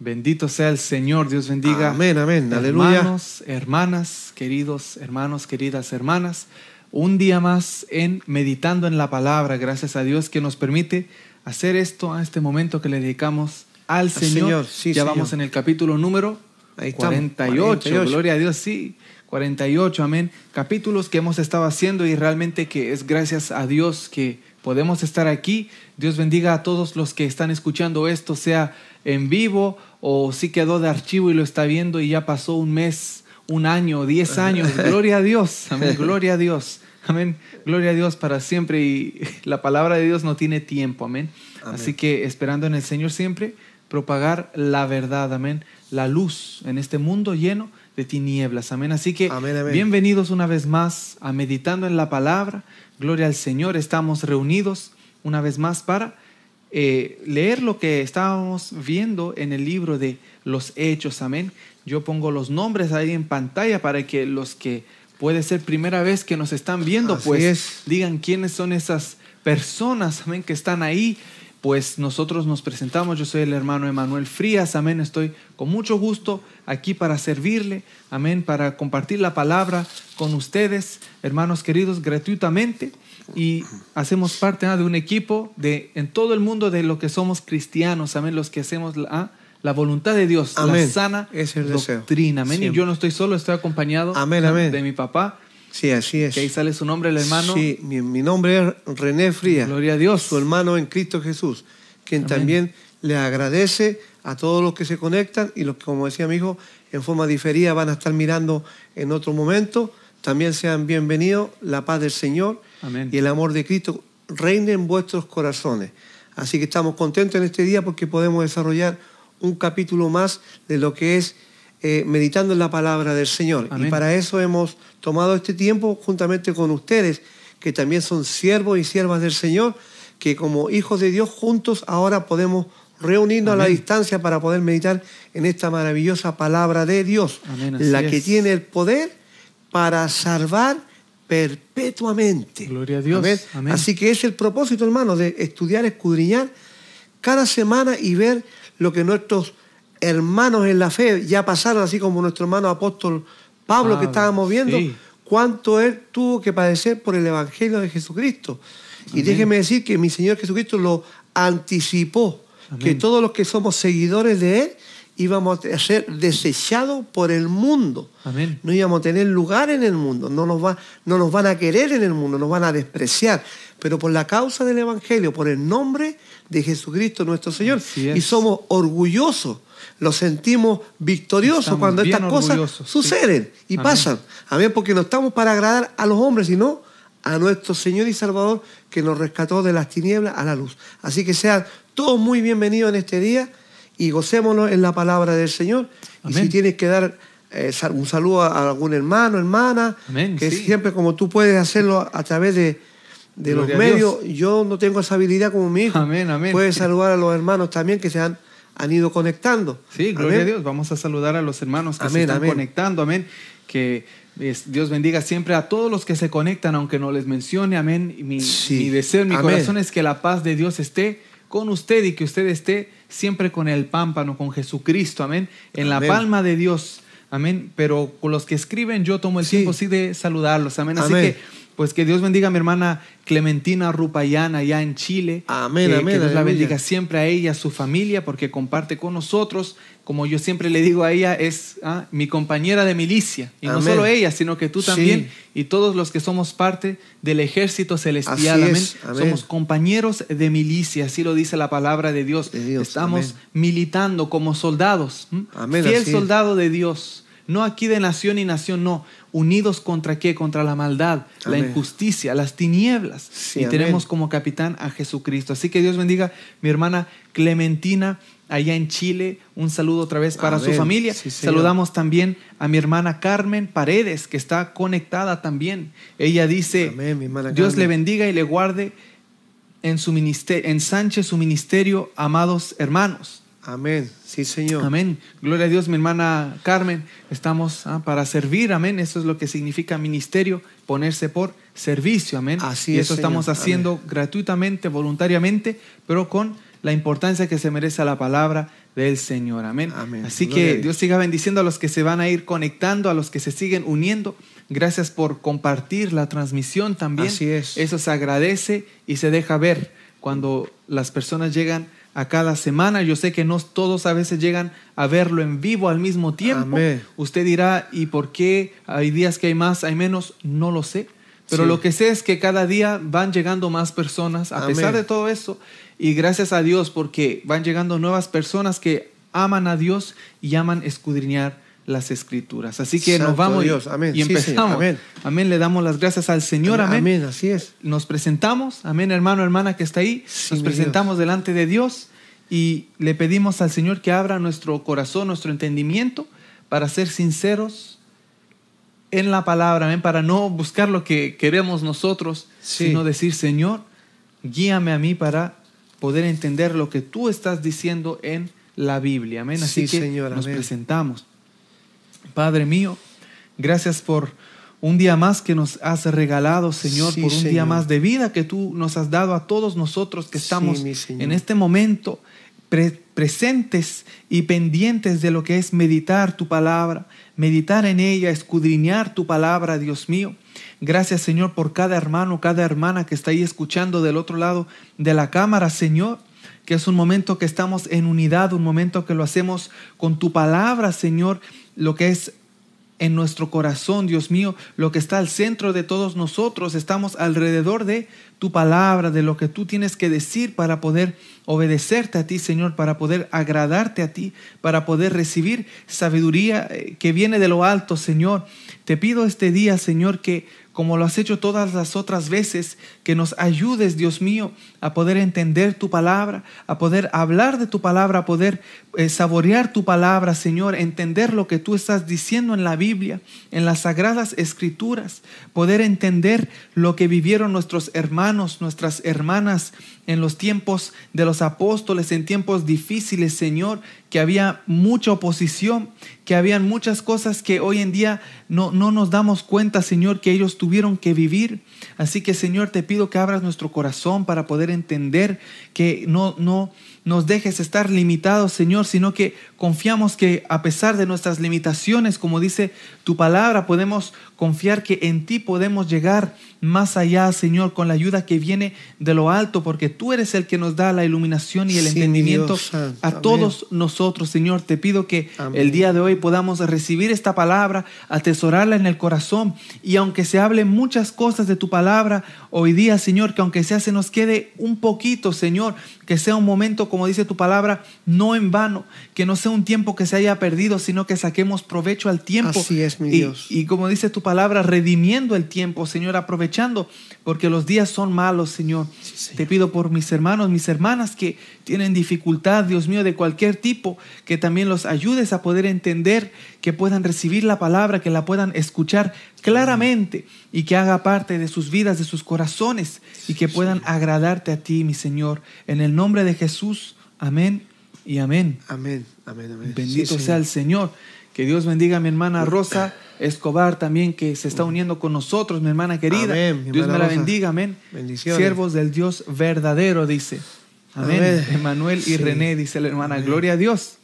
Bendito sea el Señor, Dios bendiga. Amén, amén, aleluya. Hermanos, hermanas, queridos hermanos, queridas hermanas, un día más en meditando en la palabra, gracias a Dios que nos permite hacer esto a este momento que le dedicamos al Señor. Señor, sí, ya Señor. vamos en el capítulo número Ahí estamos, 48. 48. Gloria a Dios, sí. 48, amén. Capítulos que hemos estado haciendo y realmente que es gracias a Dios que podemos estar aquí. Dios bendiga a todos los que están escuchando esto, sea en vivo o si quedó de archivo y lo está viendo y ya pasó un mes, un año, diez años. Gloria a Dios, amén. Gloria a Dios. Amén. Gloria a Dios para siempre y la palabra de Dios no tiene tiempo. Amén. Amén. Así que esperando en el Señor siempre propagar la verdad. Amén. La luz en este mundo lleno de tinieblas. Amén. Así que Amén, amén. bienvenidos una vez más a Meditando en la Palabra. Gloria al Señor. Estamos reunidos una vez más para eh, leer lo que estábamos viendo en el libro de los Hechos. Amén. Yo pongo los nombres ahí en pantalla para que los que puede ser primera vez que nos están viendo, Así pues es. digan quiénes son esas personas, amén, que están ahí. Pues nosotros nos presentamos, yo soy el hermano Emanuel Frías, amén, estoy con mucho gusto aquí para servirle, amén, para compartir la palabra con ustedes, hermanos queridos, gratuitamente. Y hacemos parte ah, de un equipo de, en todo el mundo de lo que somos cristianos, amén, los que hacemos la, ah, la voluntad de Dios, la Amén. sana Ese es el doctrina, amén. Y yo no estoy solo, estoy acompañado Amén, amén. de mi papá, Sí, así es. que ahí sale su nombre, el hermano. Sí, mi, mi nombre es René Frías, Gloria a Dios. su hermano en Cristo Jesús, quien Amén. también le agradece a todos los que se conectan y los que, como decía mi hijo, en forma diferida van a estar mirando en otro momento. También sean bienvenidos, la paz del Señor Amén. y el amor de Cristo reine en vuestros corazones. Así que estamos contentos en este día porque podemos desarrollar un capítulo más de lo que es eh, meditando en la palabra del Señor. Amén. Y para eso hemos tomado este tiempo juntamente con ustedes, que también son siervos y siervas del Señor, que como hijos de Dios juntos ahora podemos reunirnos a la distancia para poder meditar en esta maravillosa palabra de Dios, Amén, la que es. tiene el poder para salvar perpetuamente. Gloria a Dios. Amén. Así que es el propósito, hermano, de estudiar, escudriñar cada semana y ver lo que nuestros hermanos en la fe ya pasaron, así como nuestro hermano apóstol Pablo, que Pablo, estábamos viendo, sí. cuánto él tuvo que padecer por el Evangelio de Jesucristo. Y déjeme decir que mi Señor Jesucristo lo anticipó, Amén. que todos los que somos seguidores de Él íbamos a ser desechados por el mundo. Amén. No íbamos a tener lugar en el mundo, no nos, va, no nos van a querer en el mundo, nos van a despreciar. Pero por la causa del Evangelio, por el nombre de Jesucristo nuestro Señor. Y somos orgullosos, lo sentimos victoriosos Estamos cuando estas cosas sí. suceden y Amén. pasan. Amén, porque no estamos para agradar a los hombres, sino a nuestro Señor y Salvador que nos rescató de las tinieblas a la luz. Así que sean todos muy bienvenidos en este día y gocémonos en la palabra del Señor. Y si tienes que dar eh, un saludo a, algún hermano, hermana, Amén, que sí. siempre como tú puedes hacerlo a través de, de los medios, yo no tengo esa habilidad como mi hijo. Amén, amén. Puedes saludar a los hermanos también que se han, han ido conectando. Sí, gloria Amén. a Dios. Vamos a saludar a los hermanos que se están amén. conectando. Amén. Que Dios bendiga siempre a todos los que se conectan, aunque no les mencione. Amén. Mi, Sí. mi deseo mi corazón es que la paz de Dios esté con usted y que usted esté siempre con el pámpano, con Jesucristo. Amén. En la palma de Dios. Amén. Pero con los que escriben, yo tomo el Sí. tiempo sí de saludarlos. Amén. Así que. Pues que Dios bendiga a mi hermana Clementina Rupayana allá en Chile. Amén, amén, Que Dios la aleluya. bendiga siempre a ella, a su familia, porque comparte con nosotros. Como yo siempre le digo a ella, es ah, mi compañera de milicia. Y no solo ella, sino que tú Sí. también y todos los que somos parte del ejército celestial. Amén. amén. Somos compañeros de milicia, así lo dice la palabra de Dios. De Dios, Estamos militando como soldados. Amén, Fiel soldado de Dios. No aquí de nación y nación, no. Unidos contra qué? Contra la maldad, la injusticia, las tinieblas. Sí, y amén. tenemos como capitán a Jesucristo. Así que Dios bendiga mi hermana Clementina allá en Chile. Un saludo otra vez para su familia. Sí. Saludamos también a mi hermana Carmen Paredes, que está conectada también. Ella dice, Dios le bendiga y le guarde en su ministerio, ensanche su ministerio, amados hermanos. Amén. Sí, Señor. Amén. Gloria a Dios, mi hermana Carmen. Estamos ah, para servir. Amén. Eso es lo que significa ministerio, ponerse por servicio. Amén. Así y es, eso Señor. estamos haciendo gratuitamente, voluntariamente, pero con la importancia que se merece la palabra del Señor. Amén. Amén. Así Gloria que Dios. Dios siga bendiciendo a los que se van a ir conectando, a los que se siguen uniendo. Gracias por compartir la transmisión también. Así es. Eso se agradece y se deja ver cuando las personas llegan a cada semana. Yo sé que no todos a veces llegan a verlo en vivo al mismo tiempo. Amén. Usted dirá, ¿y por qué hay días que hay más, hay menos? No lo sé. Pero Sí. lo que sé es que cada día van llegando más personas, a Amén. pesar de todo eso. Y gracias a Dios porque van llegando nuevas personas que aman a Dios y aman escudriñar las escrituras. Así que nos vamos y- Dios. Amén. y Sí, Señor. empezamos. Amén. amén. Le damos las gracias al Señor. Amén. Amén, así es. Nos presentamos. Amén, hermano, hermana que está ahí. Sí, Nos presentamos delante de Dios y le pedimos al Señor que abra nuestro corazón, nuestro entendimiento para ser sinceros en la palabra, amén, para no buscar lo que queremos nosotros, sino decir, Señor, guíame a mí para poder entender lo que tú estás diciendo en la Biblia. Amén. Así Sí, que Señor, nos presentamos. Padre mío, gracias por un día más que nos has regalado, Señor, Sí, por un día más de vida que tú nos has dado a todos nosotros que estamos en este momento pre- presentes y pendientes de lo que es meditar tu palabra, meditar en ella, escudriñar tu palabra, Dios mío. Gracias, Señor, por cada hermano, cada hermana que está ahí escuchando del otro lado de la cámara, Señor que es un momento que estamos en unidad, un momento que lo hacemos con tu palabra, Señor, lo que es en nuestro corazón, Dios mío, lo que está al centro de todos nosotros. Estamos alrededor de tu palabra, de lo que tú tienes que decir para poder obedecerte a ti, Señor, para poder agradarte a ti, para poder recibir sabiduría eh, que viene de lo alto, Señor. Te pido este día, Señor, que como lo has hecho todas las otras veces, que nos ayudes, Dios mío, a poder entender tu palabra, a poder hablar de tu palabra, a poder eh, saborear tu palabra, Señor, entender lo que tú estás diciendo en la Biblia, en las sagradas escrituras, poder entender lo que vivieron nuestros hermanos, nuestras hermanas en los tiempos de los apóstoles, en tiempos difíciles, Señor, que había mucha oposición, que habían muchas cosas que hoy en día no, no nos damos cuenta, Señor, que ellos tuvieron que vivir. Así que, Señor, te pido que abras nuestro corazón para poder entender que no, no nos dejes estar limitados, Señor, sino que confiamos que a pesar de nuestras limitaciones, como dice tu palabra, podemos confiar que en ti podemos llegar más allá, Señor, con la ayuda que viene de lo alto, porque tú eres el que nos da la iluminación y el Sí, entendimiento Dios a Amén. todos nosotros, Señor. Te pido que Amén. el día de hoy podamos recibir esta palabra, atesorarla en el corazón y aunque se hable muchas cosas de tu palabra hoy día, Señor, que aunque sea se nos quede un poquito, Señor, que sea un momento, como dice tu palabra, no en vano, que no sea un tiempo que se haya perdido, sino que saquemos provecho al tiempo. Así es, mi Y- Dios. Y, como dice tu palabra, redimiendo el tiempo, Señor, aprovechando, porque los días son malos, Señor. Sí, Señor. Te pido por mis hermanos, mis hermanas que tienen dificultad, Dios mío, de cualquier tipo, que también los ayudes a poder entender, que puedan recibir la palabra, que la puedan escuchar claramente y que haga parte de sus vidas, de sus corazones y que puedan agradarte a ti, mi Señor. En el nombre de Jesús, amén y amén. Amén, amén, amén. Bendito Sí, sea el Señor. Que Dios bendiga a mi hermana Rosa Escobar también, que se está uniendo con nosotros, mi hermana querida. Amén, mi Dios me la Rosa. bendiga, amén. Bendiciones. Siervos del Dios verdadero, dice. Amén. Emanuel y Sí. René, dice la hermana. Amén. Gloria a Dios.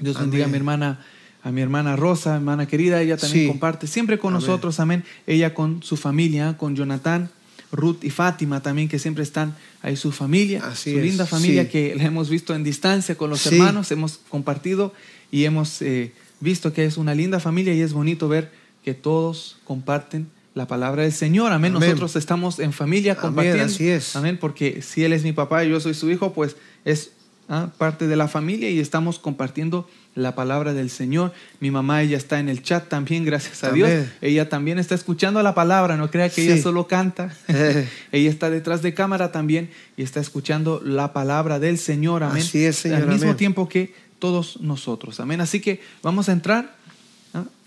Dios bendiga a mi hermana, a mi hermana Rosa, hermana querida. Ella también Sí. comparte siempre con Amén. nosotros, amén. Ella con su familia, con Jonathan, Ruth y Fátima también, que siempre están ahí su familia, Así su es, linda familia sí. que la hemos visto en distancia con los Sí. hermanos, hemos compartido y hemos eh, visto que es una linda familia y es bonito ver que todos comparten la palabra del Señor. Amén. Amén. Nosotros estamos en familia Amén, compartiendo. así es. Amén. Porque si Él es mi papá y yo soy su hijo, pues es ah, parte de la familia y estamos compartiendo la palabra del Señor. Mi mamá, ella está en el chat también, gracias a Amén. Dios. Ella también está escuchando la palabra, no crea que ella solo canta. Ella está detrás de cámara también y está escuchando la palabra del Señor. Amén. Así es, Señor, Al mismo amén. tiempo que todos nosotros. Amén. Así que vamos a entrar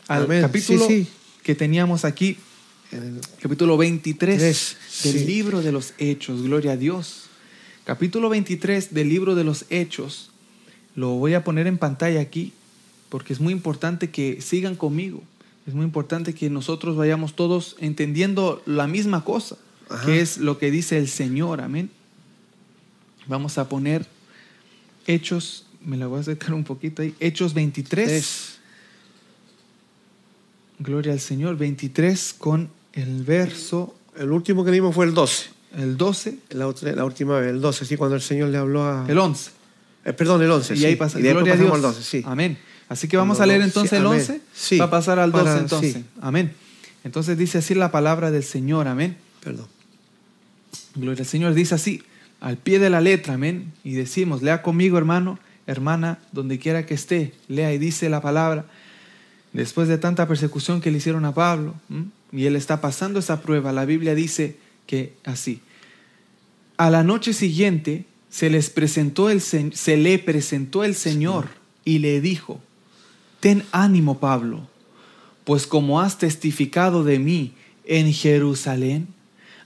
al Amén. capítulo Sí, sí. que teníamos aquí el- capítulo 23 Tres, del sí. libro de los Hechos. Gloria a Dios. Capítulo 23 del libro de los Hechos. Lo voy a poner en pantalla aquí porque es muy importante que sigan conmigo. Es muy importante que nosotros vayamos todos entendiendo la misma cosa, Ajá. que es lo que dice el Señor. Amén. Vamos a poner Hechos me la voy a acercar un poquito ahí. Hechos 23. Es- Gloria al Señor. 23 con el verso, el último que vimos fue el 12. el 12, La, otra- la última vez, el 12, sí, cuando el Señor le habló a. el 11. Eh, perdón, el 11. y sí. ahí pasa. Y Gloria a Dios. al 12, sí. Amén. Así que vamos a leer entonces sí, el amén. 11 Sí, para pasar al 12 para- entonces. Amén. Entonces dice así la palabra del Señor. Amén. Perdón. Gloria al Señor. Dice así, al pie de la letra. Amén. Y decimos, lea conmigo hermano, hermana, donde quiera que esté. Lea y dice la palabra. Después de tanta persecución que le hicieron a Pablo, y él está pasando esa prueba, la Biblia dice que así. A la noche siguiente se les presentó el se le presentó el Señor y le dijo: Ten ánimo, Pablo, pues como has testificado de mí en Jerusalén,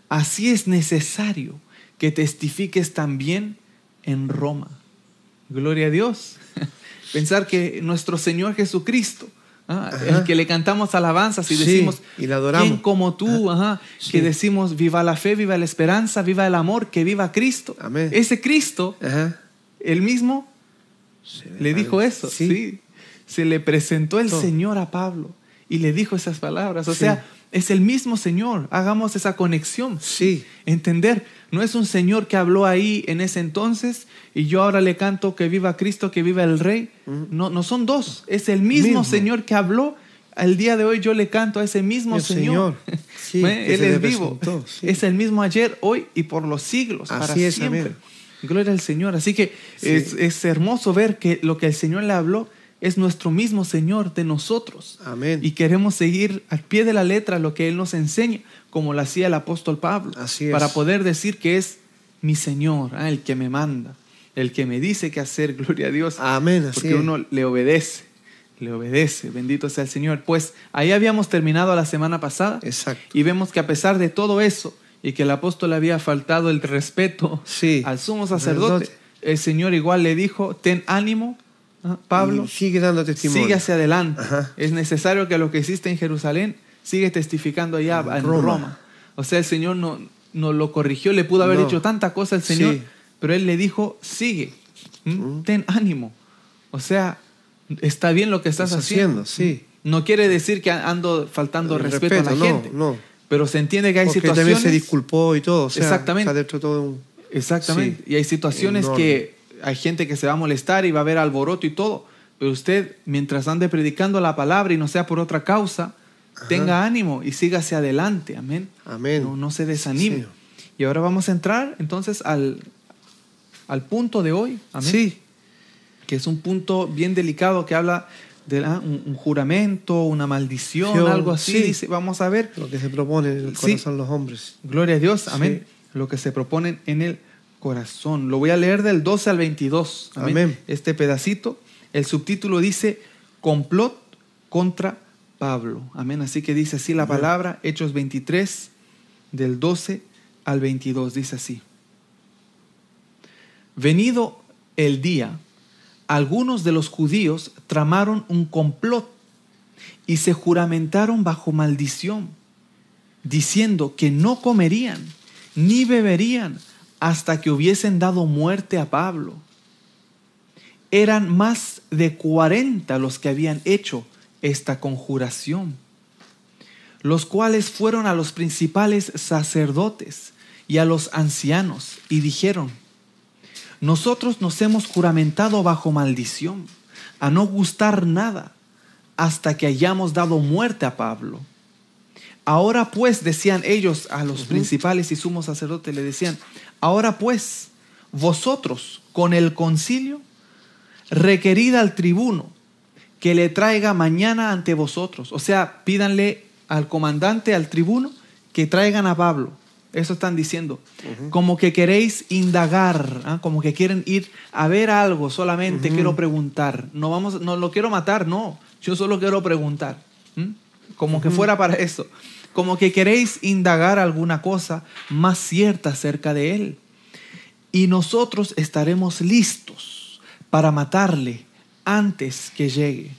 así es necesario que testifiques también en Roma. Gloria a Dios. Pensar que nuestro Señor Jesucristo, ah, el que le cantamos alabanzas y Sí, decimos, y le adoramos. ¿quién como tú? Ajá, Sí. Que decimos, viva la fe, viva la esperanza, viva el amor, que viva Cristo. Amén. Ese Cristo, Ajá. el mismo, le dijo eso. Sí. Sí. Se le presentó el Todo. Señor a Pablo y le dijo esas palabras. O Sí. sea, es el mismo Señor. Hagamos esa conexión. Sí. Entender, no es un Señor que habló ahí en ese entonces y yo ahora le canto que viva Cristo, que viva el Rey. No, no son dos. Es el mismo, Mismo. Señor que habló. Al día de hoy yo le canto a ese mismo El Señor. Señor. Sí, ¿Ve? que Él es vivo. sí. Es el mismo ayer, hoy y por los siglos, Así para es, siempre. amén. Gloria al Señor. Así que Sí. es, es hermoso ver que lo que el Señor le habló es nuestro mismo Señor de nosotros. Amén. Y queremos seguir al pie de la letra lo que Él nos enseña, como lo hacía el apóstol Pablo, Así es. para poder decir que es mi Señor, ah, el que me manda, el que me dice qué hacer, gloria a Dios, Amén. Así porque es. uno le obedece, le obedece, bendito sea el Señor. Pues ahí habíamos terminado la semana pasada Exacto. y vemos que a pesar de todo eso y que el apóstol había faltado el respeto Sí. al sumo sacerdote, el Señor igual le dijo, ten ánimo, ah, Pablo, Y sigue dando testimonio. sigue hacia adelante. Ajá. Es necesario que lo que hiciste en Jerusalén sigue testificando allá En Roma. Roma. O sea, el Señor no, no lo corrigió, le pudo haber No. dicho tanta cosa al Señor, Sí. pero Él le dijo, sigue. Mm. ten ánimo. O sea, está bien lo que estás haciendo. haciendo, sí. No quiere decir que ando faltando respeto, a la no, gente, No, pero se entiende que hay Porque situaciones... también se disculpó y todo. O sea, Exactamente. Está dentro de todo un... Exactamente. Sí. Y hay situaciones que hay gente que se va a molestar y va a haber alboroto y todo. Pero usted, mientras ande predicando la palabra y no sea por otra causa, tenga ánimo y siga hacia adelante. Amén. Amén. No, no se desanime. Y ahora vamos a entrar entonces al, al punto de hoy. Amén. Sí. Que es un punto bien delicado que habla de ah, un, un juramento, una maldición, algo así. sí. Dice, vamos a ver. Lo que se propone en el corazón los hombres. Gloria a Dios, amén. Lo que se proponen en el corazón. Lo voy a leer del 12 al 22. Amén. Amén. Este pedacito. El subtítulo dice complot contra Pablo. Amén. Así que dice así la palabra, Hechos 23, del 12 al 22. Dice así. Venido el día, algunos de los judíos tramaron un complot y se juramentaron bajo maldición diciendo que no comerían ni beberían hasta que hubiesen dado muerte a Pablo. Eran más de 40 los que habían hecho esta conjuración, los cuales fueron a los principales sacerdotes y a los ancianos y dijeron, nosotros nos hemos juramentado bajo maldición a no gustar nada hasta que hayamos dado muerte a Pablo. Ahora pues, decían ellos a los principales y sumos sacerdotes, le decían, ahora pues, vosotros con el concilio, requerid al tribuno que le traiga mañana ante vosotros. O sea, pídanle al comandante, al tribuno, que traigan a Pablo. Eso están diciendo. Como que queréis indagar, ¿ah? como que quieren ir a ver algo solamente, quiero preguntar. No, vamos, no lo quiero matar, no. Yo solo quiero preguntar. Como que fuera para eso. Como que queréis indagar alguna cosa más cierta acerca de él. Y nosotros estaremos listos para matarle antes que llegue.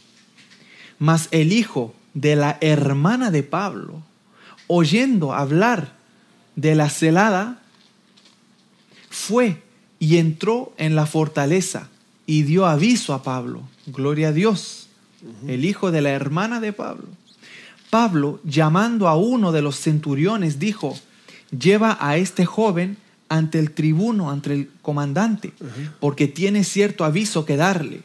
Mas el hijo de la hermana de Pablo, oyendo hablar de la celada, fue y entró en la fortaleza y dio aviso a Pablo. Gloria a Dios, el hijo de la hermana de Pablo. Pablo, llamando a uno de los centuriones, dijo, lleva a este joven ante el tribuno, ante el comandante, porque tiene cierto aviso que darle.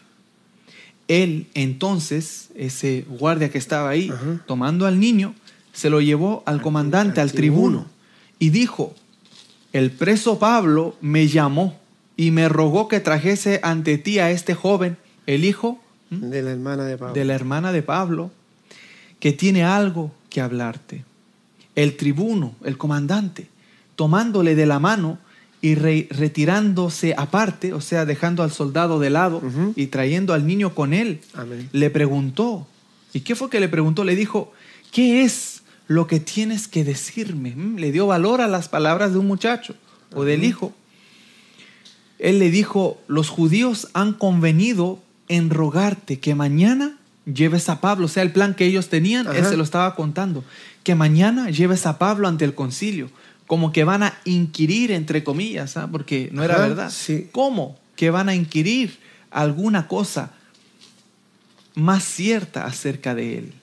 Él entonces, ese guardia que estaba ahí, tomando al niño, se lo llevó al comandante, al, tribuno, y dijo, el preso Pablo me llamó y me rogó que trajese ante ti a este joven, el hijo de la hermana de Pablo, de la hermana de Pablo que tiene algo que hablarte. El tribuno, el comandante, tomándole de la mano y retirándose aparte, o sea, dejando al soldado de lado y trayendo al niño con él, le preguntó. ¿Y qué fue que le preguntó? Le dijo, ¿qué es lo que tienes que decirme? Mm, le dio valor a las palabras de un muchacho o del hijo. Él le dijo, los judíos han convenido en rogarte que mañana lleves a Pablo, o sea, el plan que ellos tenían, él se lo estaba contando, que mañana lleves a Pablo ante el concilio, como que van a inquirir, entre comillas, ¿ah? porque no era verdad. ¿Cómo? Que van a inquirir alguna cosa más cierta acerca de él.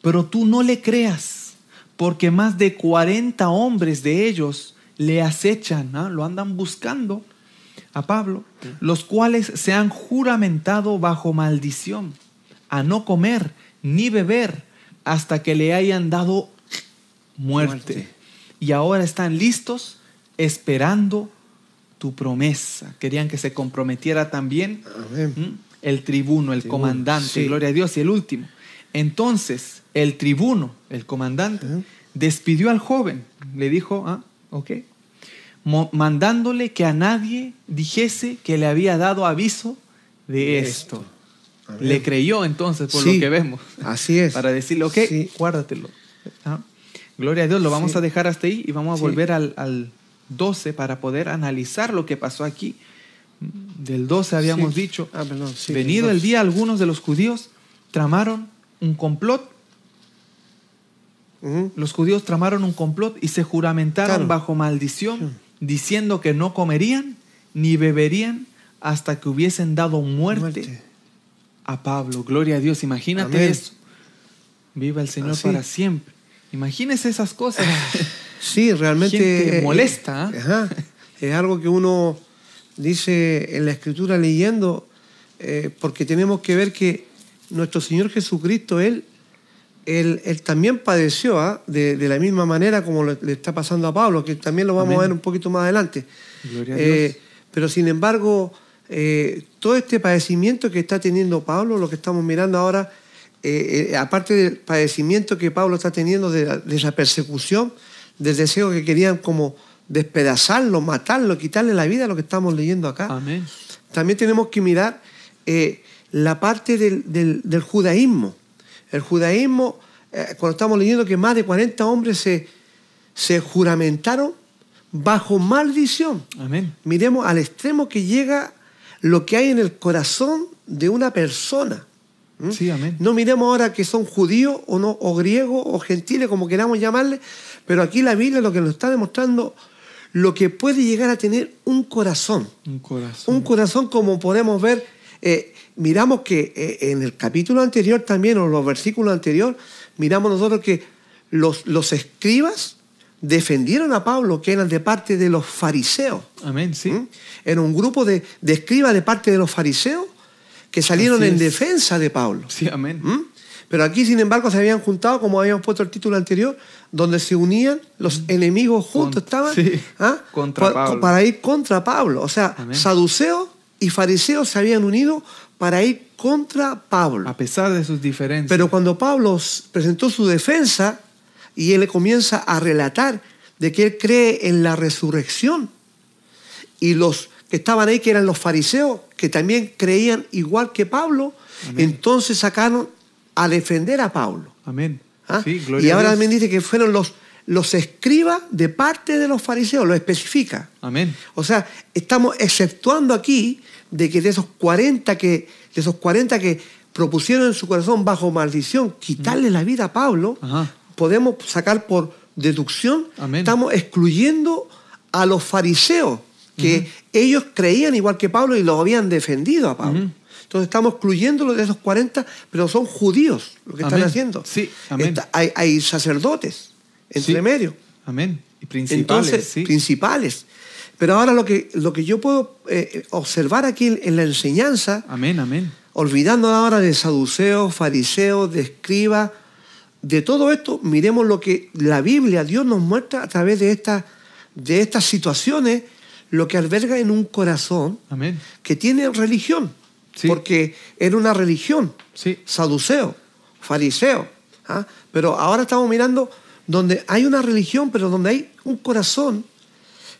Pero tú no le creas, porque más de 40 hombres de ellos le acechan, ¿ah? lo andan buscando a Pablo, los cuales se han juramentado bajo maldición a no comer ni beber hasta que le hayan dado muerte. Y ahora están listos esperando tu promesa. Querían que se comprometiera también el tribuno, el comandante, gloria a Dios, y el último. Entonces, el tribuno, el comandante, despidió al joven. Le dijo, ah, ok, mandándole que a nadie dijese que le había dado aviso de, esto. Le creyó entonces por lo que vemos. Así es. Para decirle, ok, guárdatelo. Ah, gloria a Dios, lo vamos a dejar hasta ahí y vamos a volver al, al, 12 para poder analizar lo que pasó aquí. Del 12 habíamos dicho, ah, venido el día, algunos de los judíos tramaron un complot. Los judíos tramaron un complot y se juramentaron bajo maldición, diciendo que no comerían ni beberían hasta que hubiesen dado muerte a Pablo. Gloria a Dios. Imagínate eso. Viva el Señor para siempre. Imagínese esas cosas. Sí, realmente. molesta. ¿ah? Es algo que uno dice en la escritura leyendo, eh, porque tenemos que ver que nuestro Señor Jesucristo, Él, él, también padeció ¿ah? de, la misma manera como le, está pasando a Pablo, que también lo vamos a ver un poquito más adelante. Gloria a Dios. Eh, pero sin embargo, eh, todo este padecimiento que está teniendo Pablo, lo que estamos mirando ahora, eh, eh, aparte del padecimiento que Pablo está teniendo de, esa persecución, del deseo que querían como despedazarlo, matarlo, quitarle la vida, lo que estamos leyendo acá. También tenemos que mirar la parte del, judaísmo. El judaísmo, cuando estamos leyendo que más de 40 hombres se, se juramentaron bajo maldición. Miremos al extremo que llega lo que hay en el corazón de una persona. ¿Mm? Sí, amén. No miremos ahora que son judíos o no, o griegos o gentiles, como queramos llamarle, pero aquí la Biblia lo que nos está demostrando lo que puede llegar a tener un corazón. Un corazón. Un corazón como podemos ver, eh, miramos que eh, en el capítulo anterior también, o los versículos anteriores, miramos nosotros que los, los escribas defendieron a Pablo, que eran de parte de los fariseos. Amén, sí. ¿Mm? Era un grupo de, escribas de parte de los fariseos que salieron en defensa de Pablo. Sí, amén. ¿Mm? Pero aquí, sin embargo, se habían juntado, como habíamos puesto el título anterior, donde se unían los mm. enemigos juntos, estaban ¿ah? contra Pablo. para ir contra Pablo. O sea, saduceos y fariseos se habían unido para ir contra Pablo. A pesar de sus diferencias. Pero cuando Pablo presentó su defensa, y él le comienza a relatar de que él cree en la resurrección. Y los que estaban ahí, que eran los fariseos, que también creían igual que Pablo, entonces sacaron a defender a Pablo. Amén. ¿Ah? y ahora también dice que fueron los, los escribas de parte de los fariseos, lo especifica. Amén. O sea, estamos exceptuando aquí de que de esos 40 que, de esos 40 que propusieron en su corazón bajo maldición quitarle la vida a Pablo, podemos sacar por deducción, estamos excluyendo a los fariseos que ellos creían igual que Pablo y lo habían defendido a Pablo. Entonces estamos excluyéndolos de esos 40, pero son judíos lo que están haciendo. Sí, amén. Está- hay, hay sacerdotes entre Sí. medio. Amén. Y principales, Entonces, sí. principales. Pero ahora lo que, lo que yo puedo eh, observar aquí en, en la enseñanza, Amén, amén. olvidando ahora de saduceos, fariseos, de escribas, de todo esto, miremos lo que la Biblia, Dios nos muestra a través de, esta, de estas situaciones, lo que alberga en un corazón Amén. que tiene religión. Sí. Porque era una religión, Sí. saduceo, fariseo. ¿ah? Pero ahora estamos mirando donde hay una religión, pero donde hay un corazón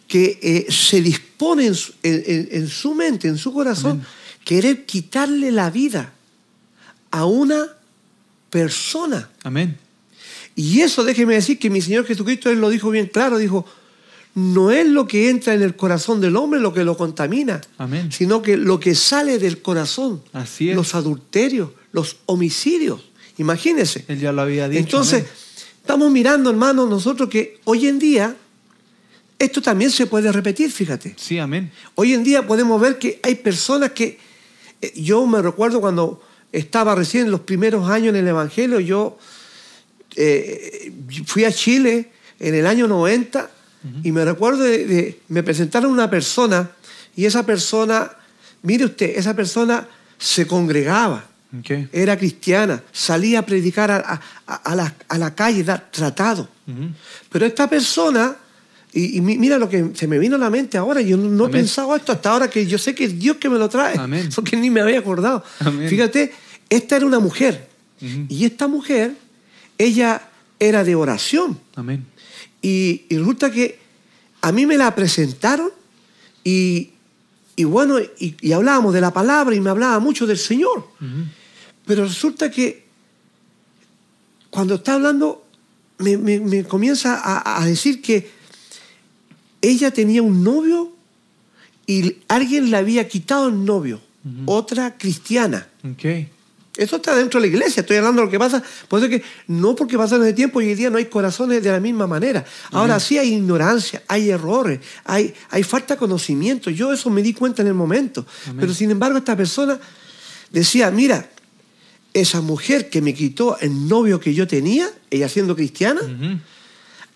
que eh, se dispone en su, en- en- en su mente, en su corazón, Amén. querer quitarle la vida a una persona. Amén. Y eso déjeme decir que mi Señor Jesucristo, Él lo dijo bien claro, dijo, no es lo que entra en el corazón del hombre lo que lo contamina, Amén. sino que lo que sale del corazón, Así es. los adulterios, los homicidios, imagínense. Él ya lo había dicho. Entonces, amén. estamos mirando, hermanos, nosotros que hoy en día, esto también se puede repetir, fíjate. Sí, amén. Hoy en día podemos ver que hay personas que, eh, yo me recuerdo cuando estaba recién en los primeros años en el Evangelio, yo eh, fui a Chile en el año 90 y me recuerdo de, de- me presentaron una persona y esa persona, mire usted, esa persona se congregaba, Ok. era cristiana, salía a predicar a, a- a- la, a la calle, dar tratado. Pero esta persona, y, y mi- mira lo que se me vino a la mente ahora, yo no, no he pensado esto hasta ahora que yo sé que es Dios que me lo trae, Amén. porque ni me había acordado. Amén. Fíjate, esta era una mujer, y esta mujer, ella era de oración, Amén. Y, y resulta que a mí me la presentaron, y, y bueno, y, y hablábamos de la palabra, y me hablaba mucho del Señor. Pero resulta que cuando está hablando, me, me- me comienza a, a decir que ella tenía un novio y alguien le había quitado el novio, otra cristiana. Eso está dentro de la iglesia, estoy hablando de lo que pasa. Por eso es que no porque pasaron el tiempo, hoy en día no hay corazones de la misma manera. Ahora sí hay ignorancia, hay errores, hay, hay falta de conocimiento. Yo eso me di cuenta en el momento. Amén. Pero sin embargo esta persona decía, mira, esa mujer que me quitó el novio que yo tenía, ella siendo cristiana,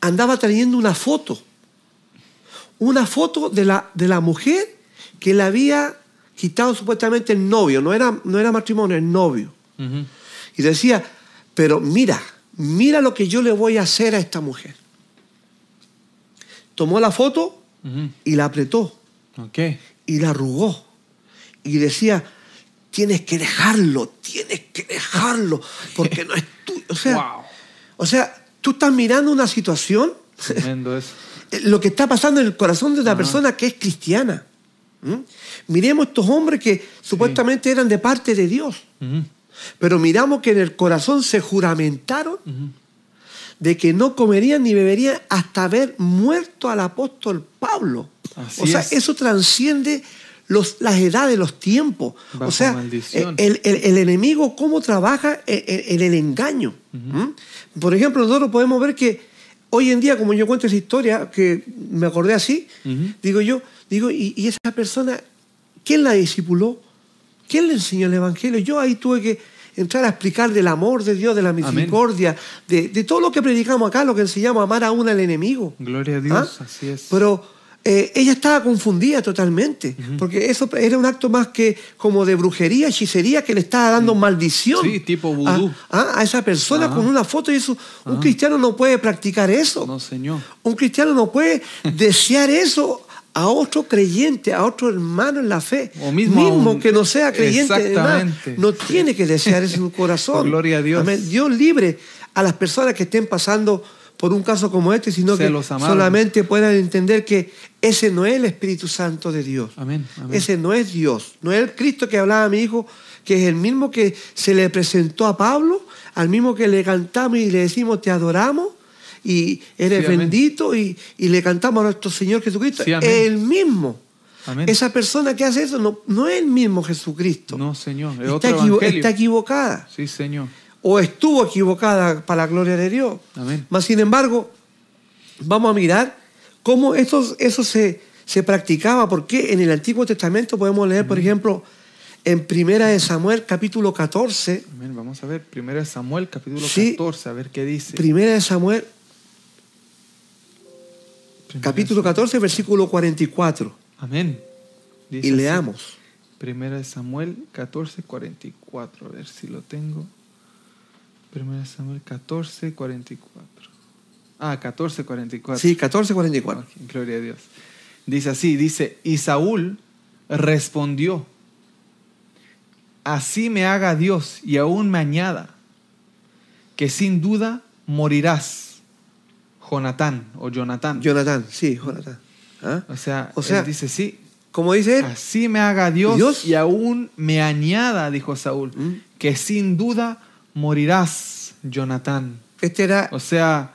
andaba trayendo una foto. Una foto de la, de la mujer que le había quitado supuestamente el novio. No era, no era matrimonio, el novio. Ujú. Y decía, pero mira, mira lo que yo le voy a hacer a esta mujer. Tomó la foto y la apretó Ok. y la arrugó. Y decía, tienes que dejarlo, tienes que dejarlo, porque no es tuyo. O sea, Wow. o sea, tú estás mirando una situación, Tremendo eso. lo que está pasando en el corazón de una persona que es cristiana. ¿Mm? Miremos estos hombres que supuestamente eran de parte de Dios. Pero miramos que en el corazón se juramentaron de que no comerían ni beberían hasta haber muerto al apóstol Pablo. Así o sea, es. eso transciende los, las edades, los tiempos. Bajo o sea, el, el- el enemigo cómo trabaja en, el engaño. ¿Mm? Por ejemplo, nosotros podemos ver que hoy en día, como yo cuento esa historia, que me acordé así, digo yo, digo, y, y esa persona, ¿quién la discipuló? ¿Quién le enseñó el Evangelio? Yo ahí tuve que entrar a explicar del amor de Dios, de la misericordia, de, de todo lo que predicamos acá, lo que enseñamos, amar aún al enemigo. Gloria a Dios, ¿Ah? así es. Pero eh, ella estaba confundida totalmente, porque eso era un acto más que como de brujería, hechicería, que le estaba dando maldición. Sí, tipo vudú. a, a esa persona Ajá. con una foto y eso. Un cristiano no puede practicar eso. No, Señor. Un cristiano no puede desear eso a otro creyente, a otro hermano en la fe. O mismo a un- que no sea creyente, Exactamente. no tiene que desear eso en su corazón. Gloria a Dios. Amén. Dios libre a las personas que estén pasando por un caso como este, sino Se que los solamente puedan entender que ese no es el Espíritu Santo de Dios. Amén. amén. Ese no es Dios, no es el Cristo que hablaba mi hijo, que es el mismo que se le presentó a Pablo, al mismo que le cantamos y le decimos te adoramos y eres Sí, bendito y, y le cantamos a nuestro Señor Jesucristo. Sí, amén. el mismo. Amén. Esa persona que hace eso no, no es el mismo Jesucristo. No, Señor. Es está, otro equivo- evangelio. está equivocada. Sí, Señor. O estuvo equivocada para la gloria de Dios. Amén. Mas sin embargo, vamos a mirar cómo eso, eso se, se practicaba porque en el Antiguo Testamento podemos leer, por ejemplo, en Primera de Samuel capítulo 14, Amén. Vamos a ver, 1 Samuel capítulo Sí. 14, a ver qué dice. Primera de Samuel Primera capítulo 14, versículo 44. Amén. Dice Y leamos. Primera de Samuel 14, 44. A ver si lo tengo. Primera de Samuel 14, 44. Ah, 14, 44. Sí, 14, 44. Ok, gloria a Dios. Dice así, dice, y Saúl respondió, así me haga Dios y aún me añada, que sin duda morirás, Jonatán o Jonatán. Jonatán, sí, Jonatán. ¿Ah? o sea, o sea, él dice, sí, Como dice él, así me haga Dios, Dios. y aún me añada, dijo Saúl, Mm. que sin duda morirás, Jonatán. este era O sea,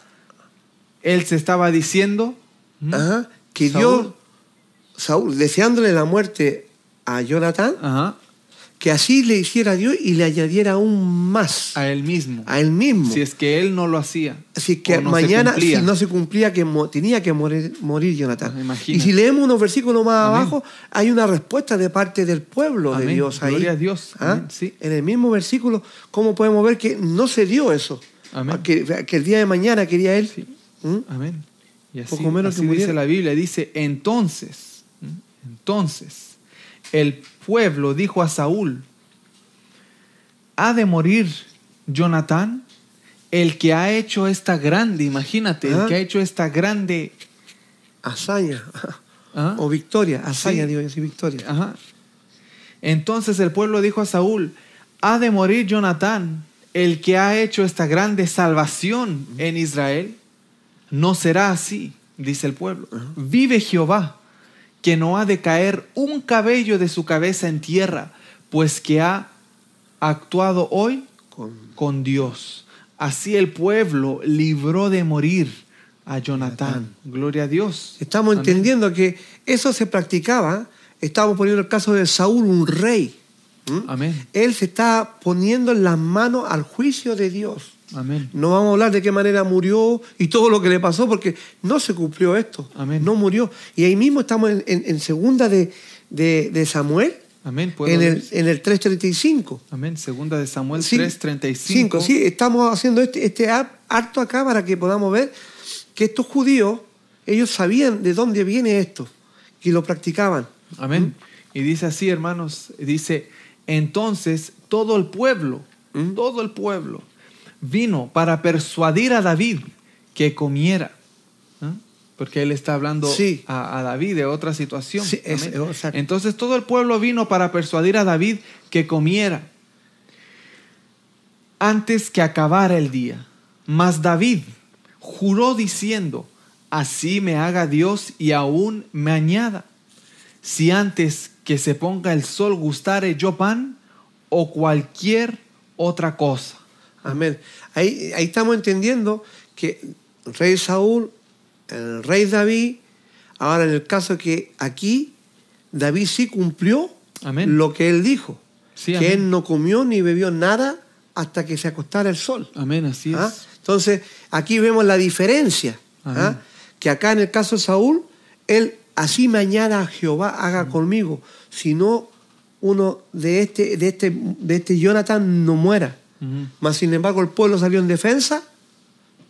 él se estaba diciendo ¿m? ajá, que Saúl. Dios, Saúl, deseándole la muerte a Jonatán, Ajá, que así le hiciera a Dios y le añadiera aún más a él mismo. a él mismo. Si es que él no lo hacía. Que o no se mañana, si no se cumplía, que tenía que morir, morir Jonatán. Ah, Y si leemos unos versículos más Amén. abajo, hay una respuesta de parte del pueblo de. Dios ahí. Gloria a Dios. ¿Ah? Amén. Sí. En el mismo versículo, ¿cómo podemos ver que no se dio eso? Amén. Que, que el día de mañana quería él. Sí. ¿Mm? Amén. Y así, Poco menos así que dice la Biblia. Dice, entonces, entonces, el pueblo dijo a Saúl, ¿ha de morir Jonatán? El que ha hecho esta grande, imagínate, el Ah. que ha hecho esta grande... Hazaña. ¿ah? O victoria. Hazaña, Sí. digo yo, sí, victoria. Ajá. Entonces el pueblo dijo a Saúl, ha de morir Jonatán, el que ha hecho esta grande salvación en Israel. No será así, dice el pueblo. Vive Jehová, que no ha de caer un cabello de su cabeza en tierra, pues que ha actuado hoy Con- con Dios. Así el pueblo libró de morir a Jonatán. Gloria a Dios. Estamos Amén. entendiendo que eso se practicaba. Estamos poniendo el caso de Saúl, un rey. ¿Mm? Amén. Él se está poniendo en las manos al juicio de Dios. Amén. No vamos a hablar de qué manera murió y todo lo que le pasó, porque no se cumplió esto. Amén. No murió. Y ahí mismo estamos en, en- en segunda de, de- de Samuel, Amén. ¿Puedo en el, en el 3.35. Amén. Segunda de Samuel Sí, 3:35. cinco. Sí, estamos haciendo este, este acto acá para que podamos ver que estos judíos, ellos sabían de dónde viene esto y lo practicaban. Amén. Y dice así, hermanos, dice, entonces todo el pueblo, ¿Mm? todo el pueblo vino para persuadir a David que comiera. Porque él está hablando Sí. a, a David de otra situación. Sí, es-. Entonces todo el pueblo vino para persuadir a David que comiera antes que acabara el día. Mas David juró diciendo, así me haga Dios y aún me añada, si antes que se ponga el sol gustare yo pan o cualquier otra cosa. Amén. Ahí, ahí estamos entendiendo que el rey Saúl, el rey David, ahora en el caso que aquí David sí cumplió Amén. lo que él dijo, Sí, que amén. él no comió ni bebió nada hasta que se acostara el sol. Amén, así ¿Ah? es. Entonces, aquí vemos la diferencia. ¿ah? Que acá en el caso de Saúl, él así mañana Jehová haga conmigo, si no uno de este, de este, de este Jonathan no muera. Mas sin embargo el pueblo salió en defensa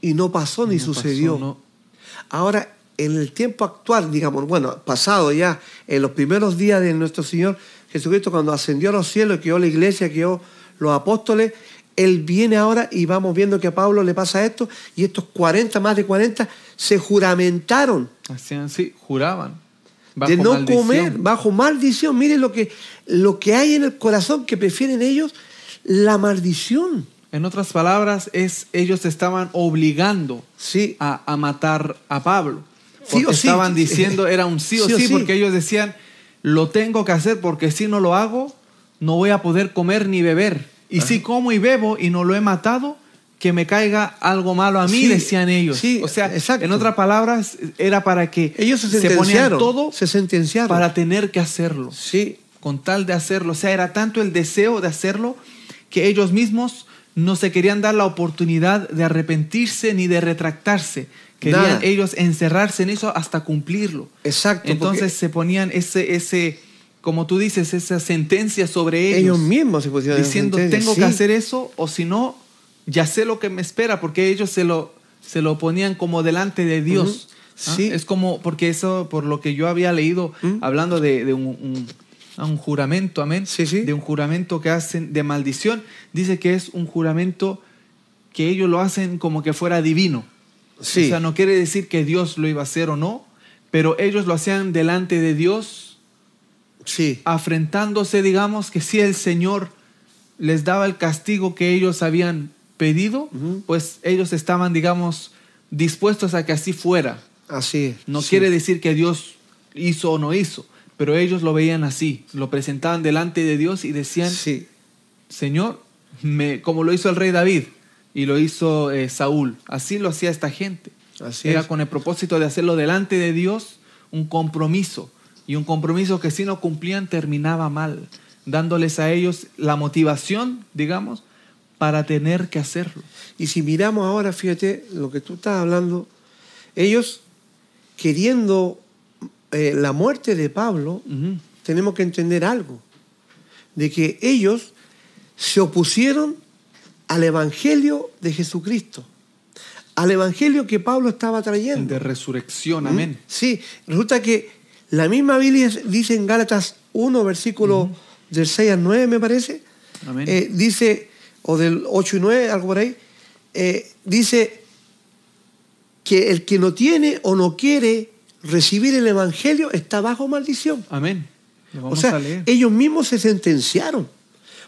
y no pasó ni No pasó, sucedió. no. Ahora, en el tiempo actual, digamos, bueno, pasado ya, en los primeros días de nuestro Señor Jesucristo, cuando ascendió a los cielos, quedó la iglesia, quedó los apóstoles, Él viene ahora y vamos viendo que a Pablo le pasa esto, y estos 40, más de 40, se juramentaron Hacían así, juraban. bajo de no maldición. comer bajo maldición. Miren lo que, lo que hay en el corazón que prefieren ellos, la maldición. En otras palabras, es ellos estaban obligando Sí, a, a matar a Pablo. Sí Porque o sí. estaban diciendo, era un sí o Sí o sí, sí. porque ellos decían, lo tengo que hacer porque si no lo hago, no voy a poder comer ni beber. Y si como y bebo y no lo he matado, que me caiga algo malo a mí, Sí, decían ellos. sí, o sea, exacto. en otras palabras, era para que ellos se ponían sentenciaron. todo se sentenciaron. para tener que hacerlo Sí, con tal de hacerlo. O sea, era tanto el deseo de hacerlo que ellos mismos no se querían dar la oportunidad de arrepentirse ni de retractarse. Querían Nada. ellos encerrarse en eso hasta cumplirlo. Exacto. Entonces porque se ponían ese, ese, como tú dices, esa sentencia sobre ellos. ellos mismos se pusieron en diciendo, tengo sí. que hacer eso o si no, ya sé lo que me espera, porque ellos se lo, se lo ponían como delante de Dios. ¿ah? Sí. Es como, porque eso, por lo que yo había leído, hablando de, de un, un- a un juramento, amén, Sí, sí. de un juramento que hacen de maldición, dice que es un juramento que ellos lo hacen como que fuera divino. Sí. O sea, no quiere decir que Dios lo iba a hacer o no, pero ellos lo hacían delante de Dios Sí. afrentándose, digamos, que si el Señor les daba el castigo que ellos habían pedido, pues ellos estaban, digamos, dispuestos a que así fuera. Así es. No sí. quiere decir que Dios hizo o no hizo, pero ellos lo veían así, lo presentaban delante de Dios y decían, Sí. Señor, me, como lo hizo el rey David y lo hizo eh, Saúl, así lo hacía esta gente. Así Era es. con el propósito de hacerlo delante de Dios un compromiso. Y un compromiso que si no cumplían terminaba mal, dándoles a ellos la motivación, digamos, para tener que hacerlo. Y si miramos ahora, fíjate lo que tú estás hablando, ellos queriendo eh, la muerte de Pablo, tenemos que entender algo, de que ellos se opusieron al Evangelio de Jesucristo, al Evangelio que Pablo estaba El trayendo. de resurrección, ¿Mm? amén. Sí, resulta que la misma Biblia dice en Gálatas 1, versículo del 6 al 9, me parece, Amén. eh, dice, o del 8 y 9, algo por ahí, eh, dice que el que no tiene o no quiere recibir el Evangelio está bajo maldición. amén. O sea, ellos mismos se sentenciaron,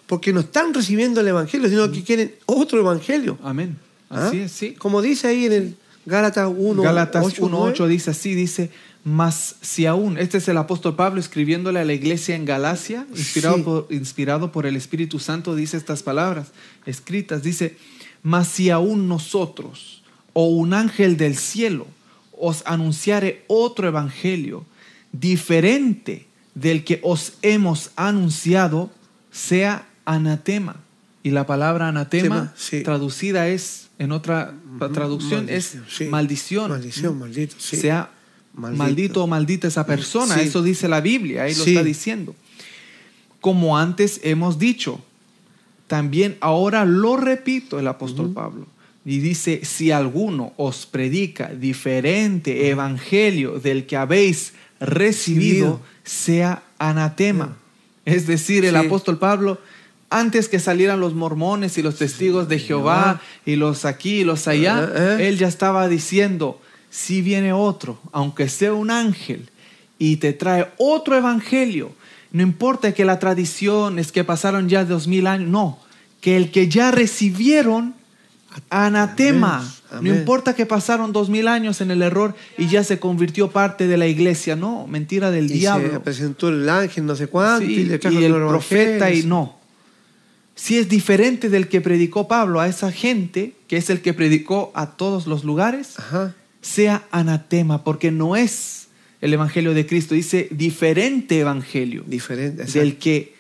porque no están recibiendo el Evangelio, sino que quieren otro Evangelio. Amén. ¿Ah? Así es, sí. Como dice ahí en el Gálatas 1, Gálatas 8, 1.8 dice así, dice, mas si aún, este es el apóstol Pablo escribiéndole a la iglesia en Galacia, inspirado, Sí. por, inspirado por el Espíritu Santo, dice estas palabras escritas, dice, mas si aún nosotros o un ángel del cielo os anunciare otro evangelio diferente del que os hemos anunciado, sea anatema. Y la palabra anatema sí. traducida es, en otra traducción, es Maldición, sí. maldición. Maldición, maldito, sí. Sea Maldito. maldito. o maldita esa persona. Sí. Eso dice la Biblia, ahí lo está diciendo. Como antes hemos dicho, también ahora lo repito el apóstol Pablo. Y dice, si alguno os predica diferente evangelio del que habéis recibido, sea anatema. Es decir, el Sí. apóstol Pablo, antes que salieran los mormones y los testigos de Jehová y los aquí y los allá, Eh, eh. él ya estaba diciendo, si viene otro, aunque sea un ángel, y te trae otro evangelio, no importa que la tradición es que pasaron ya dos mil años, no, que el que ya recibieron, anatema. Amén. No importa que pasaron dos mil años en el error y ya se convirtió parte de la iglesia, no, mentira del Y se diablo. presentó el ángel, no sé cuánto, Sí, y le trajo y el profeta y no. Si es diferente del que predicó Pablo a esa gente, que es el que predicó a todos los lugares, Ajá. sea anatema, porque no es el evangelio de Cristo, dice diferente evangelio Diferente. exacto. del que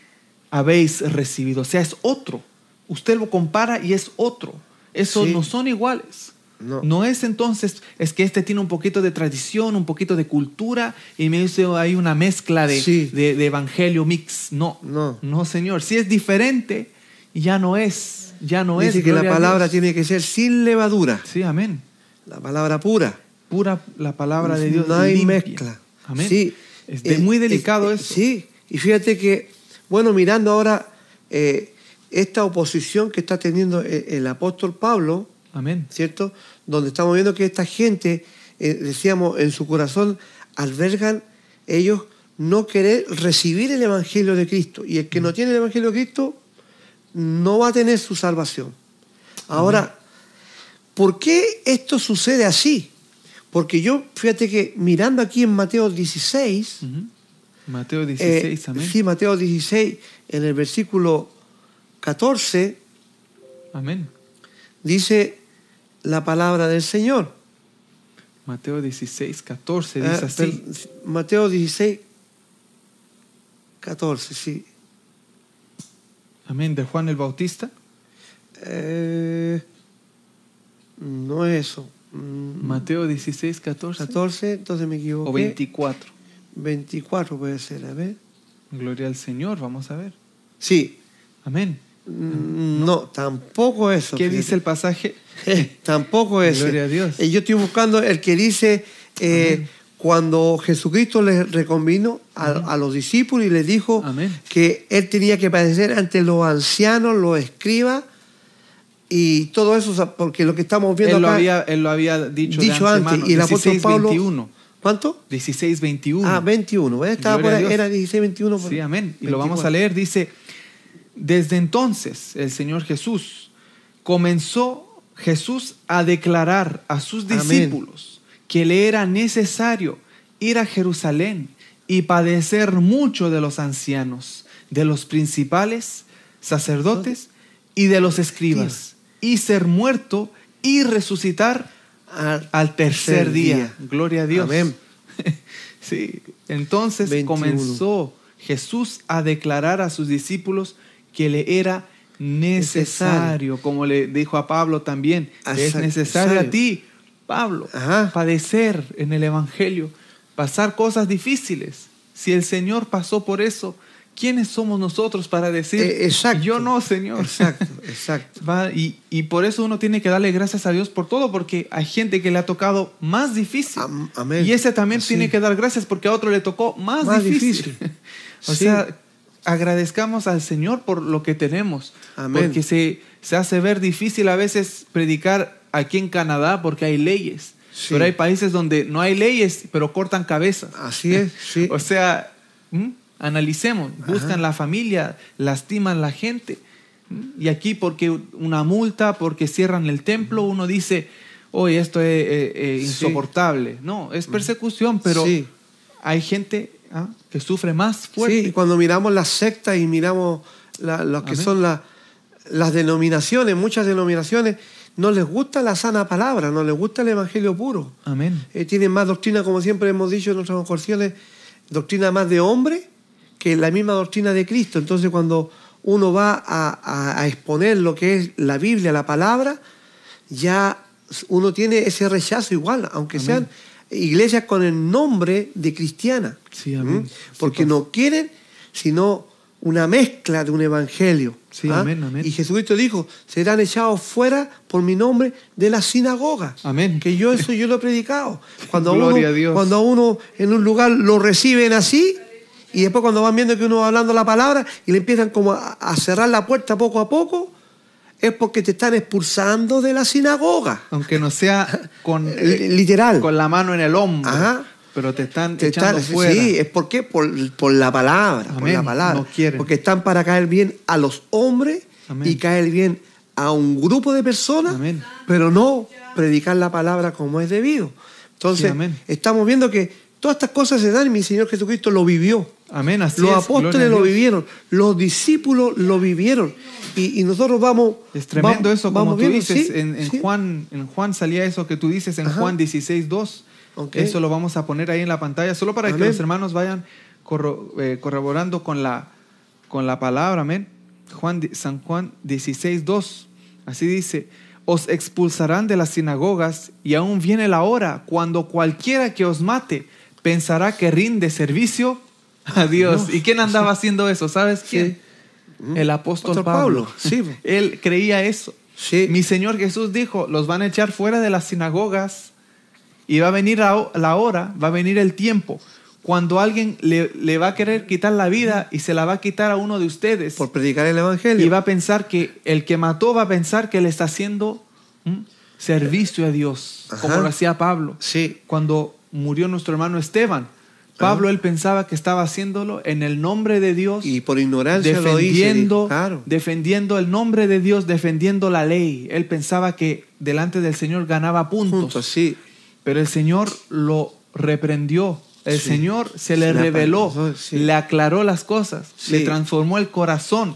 habéis recibido, o sea, es otro. Usted lo compara y es otro. Esos Sí. no son iguales. No. es entonces, es que este tiene un poquito de tradición, un poquito de cultura, y me dice hay una mezcla de, Sí. de- de evangelio mix. No, No. no, señor. Si es diferente, ya no es, ya no Dice es. que la palabra tiene que ser sin levadura, Sí, amén. la palabra pura. Pura la palabra de Dios. No hay limpia. mezcla. Amén. Sí. Es de- Eh, muy eh, delicado eh, eso. Sí, y fíjate que, bueno, mirando ahora eh, esta oposición que está teniendo el, el apóstol Pablo, Amén. ¿cierto? Donde estamos viendo que esta gente, eh, decíamos, en su corazón albergan ellos no querer recibir el Evangelio de Cristo. Y el que no tiene el Evangelio de Cristo no va a tener su salvación. Ahora, ¿por qué esto sucede así? Porque yo, fíjate que mirando aquí en Mateo 16, Ujú. Mateo eh, 16, amén. sí, Mateo 16, en el versículo 14, Amén. dice la palabra del Señor. Mateo 16, 14 Ah, dice así. per- Mateo 16, 14, sí. Amén. De Juan el Bautista. Eh, no es eso. Mm, Mateo 16, 14 14, entonces me equivoqué. o 24. 24 puede ser, a ver. Gloria al Señor, vamos a ver. Sí. Amén. Mm, No, tampoco eso. ¿Qué fíjate. dice el pasaje? tampoco eso. Gloria a Dios. Eh, yo estoy buscando el que dice eh, cuando Jesucristo les reconvino a, a los discípulos y les dijo Amén. que él tenía que padecer ante los ancianos, los escribas y todo eso, porque lo que estamos viendo Él lo, acá había, él lo había dicho, dicho antes antemano, y el apóstol 16, Pablo 21. ¿Cuánto? 16, 21. Ah, 21. ¿ves? Estaba por era 16, 21. por- Sí, amén. Y lo vamos 24. a leer. Dice, desde entonces el Señor Jesús comenzó Jesús a declarar a sus Amén. discípulos que le era necesario ir a Jerusalén y padecer mucho de los ancianos, de los principales, sacerdotes y de los escribas, y ser muerto y resucitar Al- tercer día. día. Gloria a Dios. Amén. sí. Entonces 21. comenzó Jesús a declarar a sus discípulos que le era necesario, como le dijo a Pablo también, es necesario a ti, Pablo, Ajá. padecer en el Evangelio, pasar cosas difíciles. Si el Señor pasó por eso, ¿quiénes somos nosotros para decir, Eh, exacto. yo no, Señor? Exacto, exacto. Va, y, y por eso uno tiene que darle gracias a Dios por todo, porque hay gente que le ha tocado más difícil. Am- amén. Y ese también Así. tiene que dar gracias porque a otro le tocó más, Más difícil. difícil. o Sí. sea, agradezcamos al Señor por lo que tenemos. Amén. Porque se, se hace ver difícil a veces predicar aquí en Canadá porque hay leyes. Sí. Pero hay países donde no hay leyes, pero cortan cabezas. Así es, sí. O sea, ¿m? analicemos, buscan la familia, lastiman la gente. ¿m? Y aquí porque una multa, porque cierran el templo, uno dice, oye, esto es eh, eh, Sí. insoportable. No, es persecución, pero Sí. hay gente ¿ah? que sufre más fuerte. Sí, y cuando miramos las sectas y miramos la- lo que Amén. son la- las denominaciones, muchas denominaciones, no les gusta la sana palabra, no les gusta el evangelio puro. Amén. Eh, tienen más doctrina, como siempre hemos dicho en nuestras concursiones, doctrina más de hombre que la misma doctrina de Cristo. Entonces, cuando uno va a, a- a exponer lo que es la Biblia, la palabra, ya uno tiene ese rechazo igual, aunque Amén. sean iglesias con el nombre de cristiana. Sí, amén. Sí, Porque no quieren sino una mezcla de un evangelio. Sí, ¿ah? amén, amén. Y Jesucristo dijo, serán echados fuera por mi nombre de la sinagoga. Amén. Que yo eso yo lo he predicado. Cuando Gloria uno, a Dios. cuando a uno en un lugar lo reciben así, y después cuando van viendo que uno va hablando la palabra y le empiezan como a, a cerrar la puerta poco a poco, es porque te están expulsando de la sinagoga. Aunque no sea con, Eh, Literal. con la mano en el hombro, Ajá. pero te están Te echando están- fuera. Sí, es porque por, por la palabra, por la palabra. No quieren. Porque están para caer bien a los hombres Amén. y caer bien a un grupo de personas, Amén. pero no predicar la palabra como es debido. Entonces, Sí, estamos viendo que todas estas cosas se dan y mi Señor Jesucristo lo vivió. Amén, así los es, apóstoles lo vivieron, los discípulos lo vivieron. Y, y nosotros vamos. Es tremendo vamos- eso, como vamos tú viendo, dices. sí, en, en sí. Juan, en Juan salía eso que tú dices en Ajá. Juan 16, 2. Ok. Eso lo vamos a poner ahí en la pantalla, solo para que los hermanos vayan corro- eh, corroborando con la, con la palabra. Amén. Juan, San Juan 16, 2. Así dice: Os expulsarán de las sinagogas y aún viene la hora cuando cualquiera que os mate pensará que rinde servicio a Dios. ¿Y quién andaba haciendo eso? ¿Sabes quién? El apóstol Pablo. Pablo, sí. Él creía eso. Sí. Mi Señor Jesús dijo, los van a echar fuera de las sinagogas y va a venir la la hora, va a venir el tiempo, cuando alguien le, le va a querer quitar la vida y se la va a quitar a uno de ustedes Por predicar el Evangelio. y va a pensar que el que mató va a pensar que le está haciendo ¿m? servicio a Dios, Ajá. como lo hacía Pablo. Sí. Cuando murió nuestro hermano Esteban, Pablo él pensaba que estaba haciéndolo en el nombre de Dios Y por ignorancia lo defendiendo, Claro. defendiendo el nombre de Dios, defendiendo la ley. Él pensaba que delante del Señor ganaba puntos, Puntos, sí. pero el Señor lo reprendió. El Sí. Señor se le reveló, sí. le aclaró las cosas, le transformó el corazón.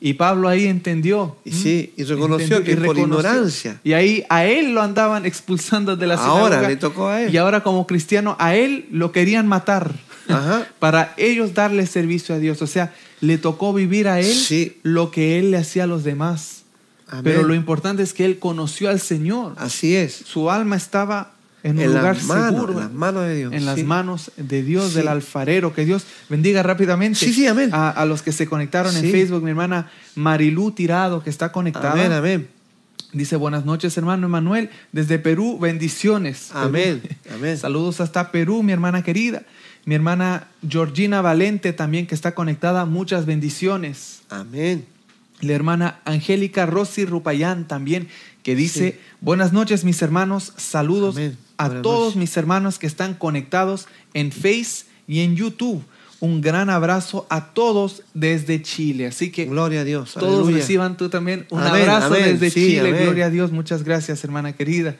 Y Pablo ahí entendió. Y sí, y reconoció que por reconoció. ignorancia. Y ahí a él lo andaban expulsando de la Ahora sinagoga. le tocó a él. Y ahora como cristiano, a él lo querían matar. Ajá. para ellos darle servicio a Dios. O sea, le tocó vivir a él Sí. lo que él le hacía a los demás. Amén. Pero lo importante es que él conoció al Señor. Así es. Su alma estaba en un En lugar las manos, seguro, en las manos de Dios. en las manos de Dios, Sí. del alfarero. Que Dios bendiga rápidamente Sí, sí, amén. A, a los que se conectaron en. Facebook. Mi hermana Marilú Tirado, que está conectada. Amén, amén. Dice, buenas noches, hermano Emanuel, desde Perú, bendiciones. Amén, Perú. amén. Saludos hasta Perú, mi hermana querida. Mi hermana Georgina Valente también que está conectada, muchas bendiciones. Amén. La hermana Angélica Rossi Rupayán también, que dice, buenas noches mis hermanos, saludos Amén. A Buenas todos noches. mis hermanos que están conectados en Face y en YouTube. Un gran abrazo a todos desde Chile. Así que Gloria a Dios. todos aleluya. reciban tú también un Amén, abrazo amén. desde Sí, Chile. amén. Gloria a Dios. Muchas gracias, hermana querida.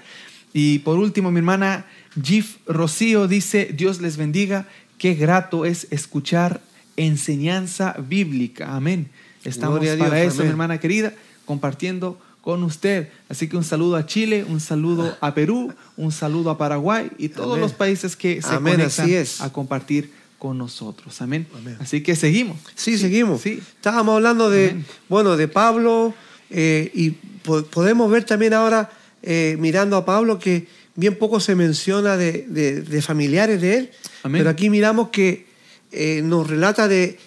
Y por último, mi hermana Gif Rocío dice, Dios les bendiga. Qué grato es escuchar enseñanza bíblica. Amén. Estamos Gloria a Dios, para eso, mi hermana querida, compartiendo con usted. Así que un saludo a Chile, un saludo a Perú, un saludo a Paraguay y todos Amén. los países que se Amén, conectan así es. a compartir con nosotros. Amén. Amén. Así que seguimos. Sí, seguimos. Sí. Estábamos hablando de, bueno, de Pablo eh, y po- podemos ver también ahora, eh, mirando a Pablo, que bien poco se menciona de, de- de familiares de él, Amén. pero aquí miramos que eh, nos relata de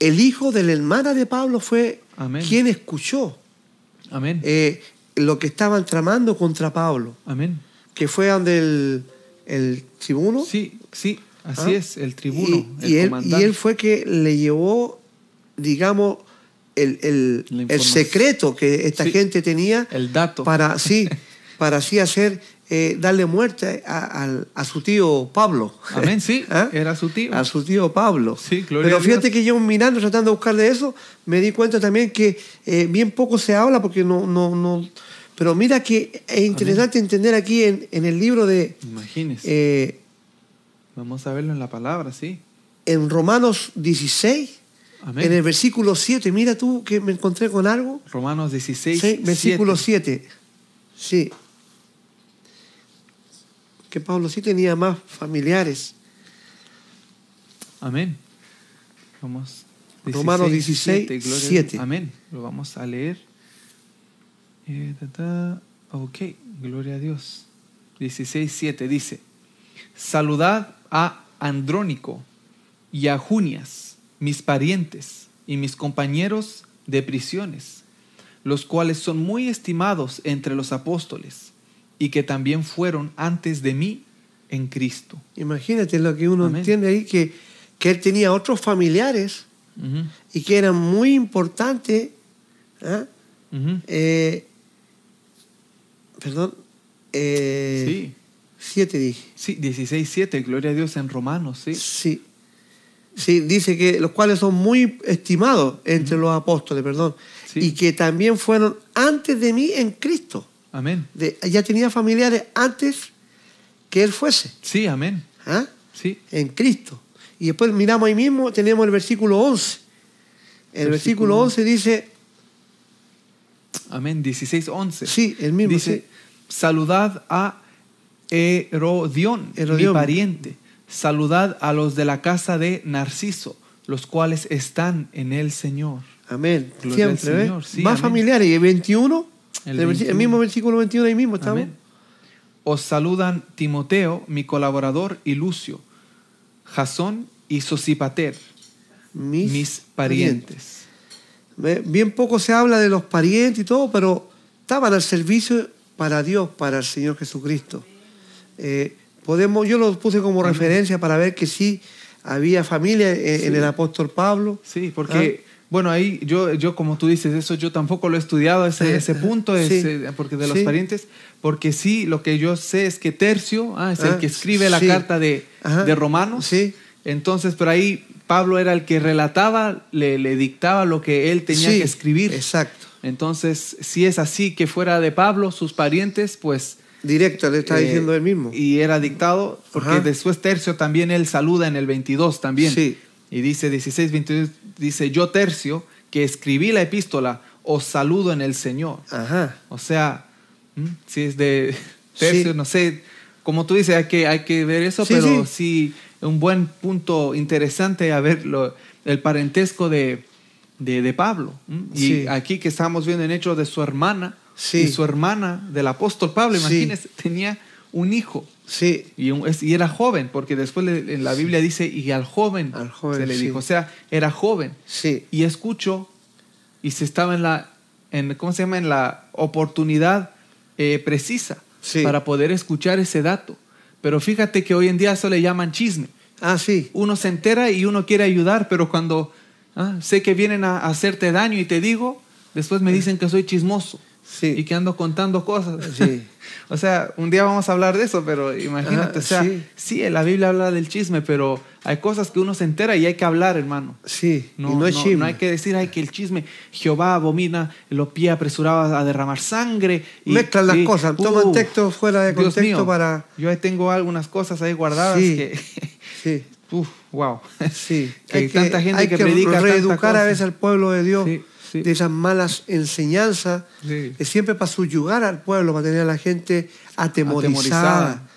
el hijo de la hermana de Pablo fue Amén. quien escuchó Amén. eh, lo que estaban tramando contra Pablo, Amén. que fue donde el, el tribuno Sí, sí, así ¿Ah? es, el tribuno, y, el y él, comandante. y él fue que le llevó, digamos, el, el- el secreto que esta Sí. gente tenía el dato. para así, para así hacer, eh, darle muerte a, su tío Pablo. Amén, sí, ¿Ah? era su tío. A su tío Pablo. Sí, gloria Pero a Dios. fíjate que yo mirando, tratando de buscar de eso, me di cuenta también que eh, bien poco se habla porque no, no, no. Pero mira que es interesante entender aquí en, en el libro de Imagínese. eh, Vamos a verlo en la palabra, sí. en Romanos 16, Amén. en el versículo 7. Mira tú que me encontré con algo. Romanos 16, Sí, versículo 7. 7. Sí. Que Pablo sí tenía más familiares. Amén. Vamos. Romanos 16, gloria a Dios. 7. Amén. Lo vamos a leer. Eh, ta, ta. Ok, gloria a Dios. 16, 7 dice: Saludad a Andrónico y a Junias, mis parientes y mis compañeros de prisiones, los cuales son muy estimados entre los apóstoles y que también fueron antes de mí en Cristo. Imagínate lo que uno Amén. entiende ahí, que, que él tenía otros familiares y que eran muy importantes. ¿ah? Eh, perdón. Eh, Sí. Siete dije. Sí, 16.7, gloria a Dios en Romanos, sí. Sí. Sí, dice que los cuales son muy estimados entre los apóstoles, perdón. Sí. Y que también fueron antes de mí en Cristo. Amén. De- ya tenía familiares antes que él fuese. Sí, amén. ¿ah? Sí, En Cristo. Y después miramos ahí mismo, tenemos el versículo 11. El Versículo versículo 11 dice, amén. 16.11. sí, el mismo. Dice, sí. saludad a Herodión, Herodión. mi pariente. Saludad a los de la casa de Narciso, los cuales están en el Señor. Amén. Gloria al Siempre, ¿ves? Señor, sí, Más amén. familiares. Y el 21, El el, versi- el 21. mismo versículo 21 ahí mismo estamos. Amén. Os saludan Timoteo, mi colaborador, y Lucio, Jasón y Sosipater, Mis, mis parientes. Bien poco se habla de los parientes y todo, pero estaban al servicio para Dios, para el Señor Jesucristo. Eh, podemos, yo lo puse como referencia para ver que sí había familia en, en el apóstol Pablo. Sí, porque, bueno, ahí yo, yo, como tú dices, eso yo tampoco lo he estudiado, ese, Eh, ese punto, es, sí. porque de los Sí. parientes, porque sí, lo que yo sé es que Tercio ah, es el Ah, que escribe la carta de, de Romanos. Sí. Entonces, pero ahí Pablo era el que relataba, le, le dictaba lo que él tenía que escribir. Exacto. Entonces, si es así que fuera de Pablo, sus parientes, pues... Directo, le está eh, diciendo él mismo. Y era dictado, porque Ajá. después Tercio también él saluda en el 22 también. Sí. Y dice 16, 22, dice, yo Tercio, que escribí la epístola, os saludo en el Señor. Ajá. O sea, si es de Tercio, Sí. no sé, como tú dices, hay que, hay que ver eso, Sí, pero sí. sí. un buen punto interesante a ver lo- el parentesco de, de, de Pablo. Y aquí que estamos viendo en Hechos de su hermana, y su hermana del apóstol Pablo, imagínense, tenía un hijo. Sí, Y, un- es- y era joven, porque después le- en la Biblia dice, y al joven, Al joven, se le sí. dijo, o sea, era joven. sí, Y escucho, y se estaba en la, en, ¿cómo se llama? En la oportunidad eh, precisa Sí. para poder escuchar ese dato. Pero fíjate que hoy en día eso le llaman chisme. ah, sí, Uno se entera y uno quiere ayudar, pero cuando ah, sé que vienen a hacerte daño y te digo, después me dicen que soy chismoso sí. y que ando contando cosas. Sí. o sea, un día vamos a hablar de eso, pero imagínate, Ah, o sea, sí. sí. la Biblia habla del chisme, pero hay cosas que uno se entera y hay que hablar, hermano. Sí, No, y no es no- chisme. no hay que decir, ay, que el chisme, Jehová abomina los pies apresurados a derramar sangre. Y, Mezclan las y- cosas, toman uh, textos fuera de contexto mío, para... Yo ahí tengo algunas cosas ahí guardadas Sí. que... Sí, Uf, wow. sí. Que hay tanta gente hay que predica reeducar a veces al pueblo de Dios Sí, de esas malas enseñanzas, Sí. eh, siempre para subyugar al pueblo, para tener a la gente atemorizada. Atemorizada.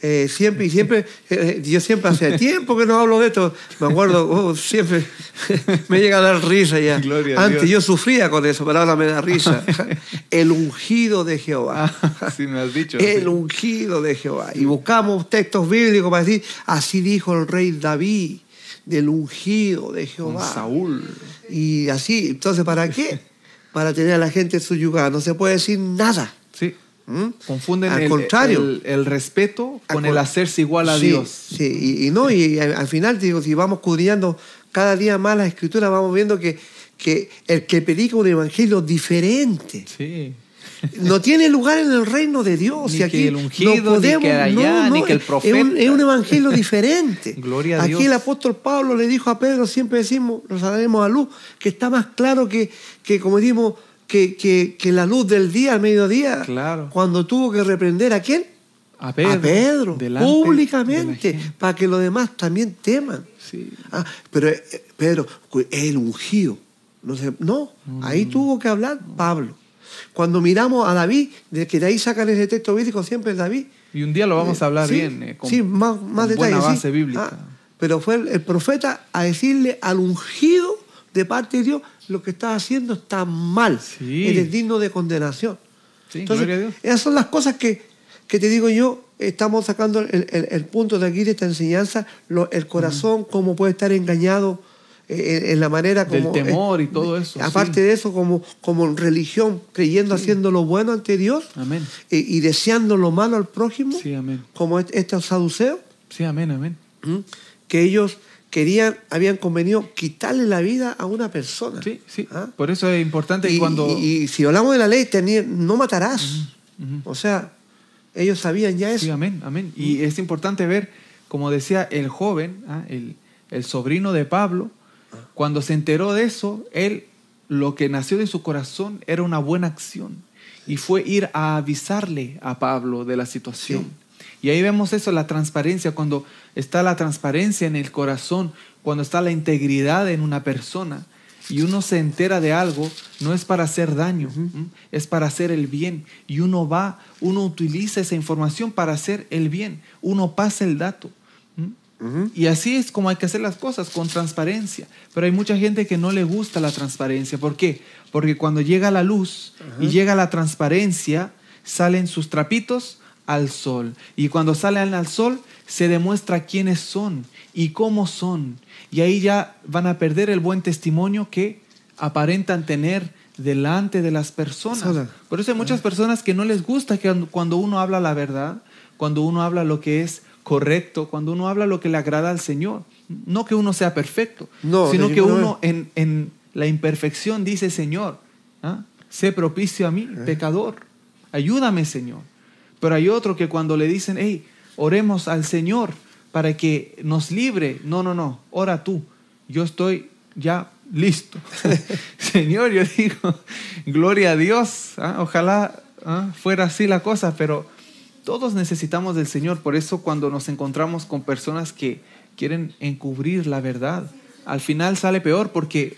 Eh, siempre y siempre, eh, yo siempre hace tiempo que no hablo de esto, me acuerdo, oh, siempre me llega a dar risa ya. Gloria a Antes Dios. yo sufría con eso, pero ahora me da risa. El ungido de Jehová. Ah, sí, me has dicho. El sí. ungido de Jehová. Y buscamos textos bíblicos para decir, así dijo el rey David, del ungido de Con Jehová. Saúl. Y así, entonces, ¿para qué? Para tener a la gente subyugada. No se puede decir nada. Sí. ¿Mm? Confunden Al el, contrario. el- el respeto con el hacerse igual a Sí, Dios. Sí, y, y no, y al al final, digo, si vamos escudriñando cada día más la escritura, vamos viendo que, que el que predica un evangelio diferente Sí. No tiene lugar en el reino de Dios. Ni y aquí que el ungido, no podemos, ni que allá, no, ni que el es un- profeta. Es un, evangelio diferente. Gloria a aquí Dios. el apóstol Pablo le dijo a Pedro, siempre decimos, lo sacaremos a luz, que está más claro que, que como decimos, que, que, que la luz del día al mediodía. Claro. Cuando tuvo que reprender a quién? A Pedro. a Pedro, públicamente, para que los demás también teman. Sí. Ah, pero eh, Pedro, el ungido. No, no, ahí tuvo que hablar Pablo. Cuando miramos a David, de que de ahí sacan ese texto bíblico, siempre es David. Y un día lo vamos a hablar Sí, bien. eh, con, sí, más, más con detalles. buena sí. base bíblica. Ah, pero fue el, el profeta a decirle al ungido de parte de Dios, lo que estás haciendo está mal. Eres digno de condenación. Entonces, gloria a Dios. esas son las cosas que, que te digo yo, estamos sacando el, el- el punto de aquí de esta enseñanza, lo- el corazón, cómo puede estar engañado en, la manera Del como... temor eh, y todo eso, Aparte sí. de eso, como, como religión, creyendo, haciendo lo bueno ante Dios Amén. eh, y deseando lo malo al prójimo, Sí, amén. como est- estos saduceos, Sí, amén, amén. que ellos querían, habían convenido quitarle la vida a una persona. Sí, sí. ¿Ah? Por eso es importante Y, cuando... y- y si hablamos de la ley, tenía- no matarás. O sea, ellos sabían ya eso. Sí, amén, amén. Y es importante ver, como decía el joven, ah, el, el sobrino de Pablo, cuando se enteró de eso, él, lo que nació de su corazón era una buena acción. Y fue ir a avisarle a Pablo de la situación. Y ahí vemos eso, la transparencia, cuando está la transparencia en el corazón, cuando está la integridad en una persona y uno se entera de algo, no es para hacer daño, es para hacer el bien. Y uno va, uno utiliza esa información para hacer el bien, uno pasa el dato. Y así es como hay que hacer las cosas, con transparencia. Pero hay mucha gente que no le gusta la transparencia. ¿Por qué? Porque cuando llega la luz y llega la transparencia, salen sus trapitos al sol. Y cuando salen al sol, se demuestra quiénes son y cómo son. Y ahí ya van a perder el buen testimonio que aparentan tener delante de las personas. Sola. Por eso hay muchas personas que no les gusta que cuando uno habla la verdad, cuando uno habla lo que es correcto, cuando uno habla lo que le agrada al Señor. No que uno sea perfecto, No, sino que uno en, en la imperfección dice, Señor, ¿ah? sé propicio a mí, pecador, ayúdame, Señor. Pero hay otro que cuando le dicen, hey, oremos al Señor para que nos libre, no, no, no, ora tú, yo estoy ya listo. Señor, yo digo, gloria a Dios, ¿ah? ojalá ¿ah? fuera así la cosa, pero todos necesitamos del Señor, por eso cuando nos encontramos con personas que quieren encubrir la verdad, al final sale peor porque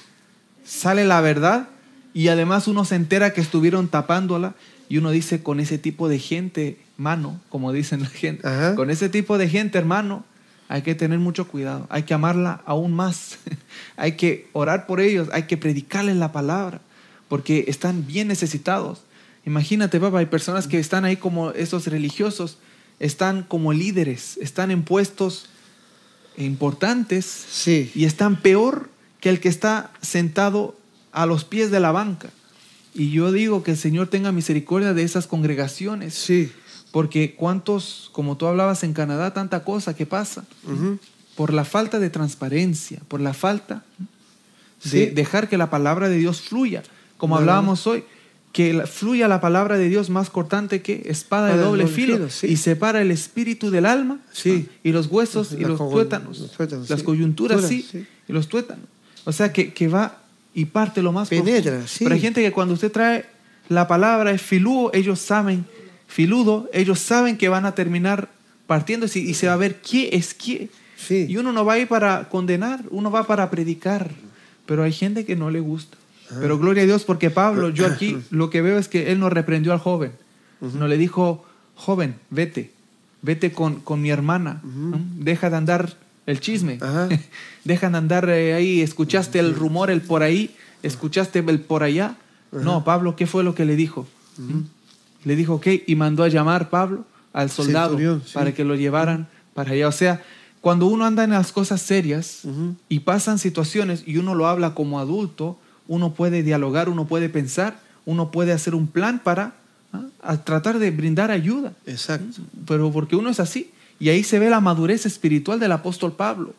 sale la verdad y además uno se entera que estuvieron tapándola y uno dice con ese tipo de gente, mano, como dicen la gente, Ajá. con ese tipo de gente, hermano, hay que tener mucho cuidado, hay que amarla aún más, hay que orar por ellos, hay que predicarles la palabra, porque están bien necesitados. Imagínate, papá, hay personas que están ahí como esos religiosos, están como líderes, están en puestos importantes Sí. y están peor que el que está sentado a los pies de la banca. Y yo digo que el Señor tenga misericordia de esas congregaciones, Sí. porque cuántos, como tú hablabas en Canadá, tanta cosa que pasa por la falta de transparencia, por la falta de dejar que la palabra de Dios fluya, como no, hablábamos hoy, que fluya la palabra de Dios más cortante que espada de doble filo, sí. y separa el espíritu del alma Sí. ¿no? y los huesos y los tuétanos, los tuétanos, las sí. coyunturas Turas, sí, y los tuétanos. O sea que, que va y parte lo más Penetra, profundo. Pero hay gente que cuando usted trae la palabra es filudo, ellos saben, filudo, ellos saben que van a terminar partiéndose y se va a ver qué es qué. Sí. Y uno no va a ir para condenar, uno va para predicar. Pero hay gente que no le gusta. Pero gloria a Dios porque Pablo, yo aquí lo que veo es que él no reprendió al joven. No le dijo, joven, vete, vete con, con mi hermana. ¿no? Deja de andar el chisme. Deja de andar eh, ahí, escuchaste el rumor, el por ahí, escuchaste el por allá. No, Pablo, ¿qué fue lo que le dijo? ¿Mm? Le dijo, ok, y mandó a llamar Pablo al soldado Centurión, sí. para que lo llevaran para allá. O sea, cuando uno anda en las cosas serias Ujú. y pasan situaciones y uno lo habla como adulto, uno puede dialogar, uno puede pensar, uno puede hacer un plan para ¿ah? a tratar de brindar ayuda. Exacto. Pero porque uno es así. Y ahí se ve la madurez espiritual del apóstol Pablo.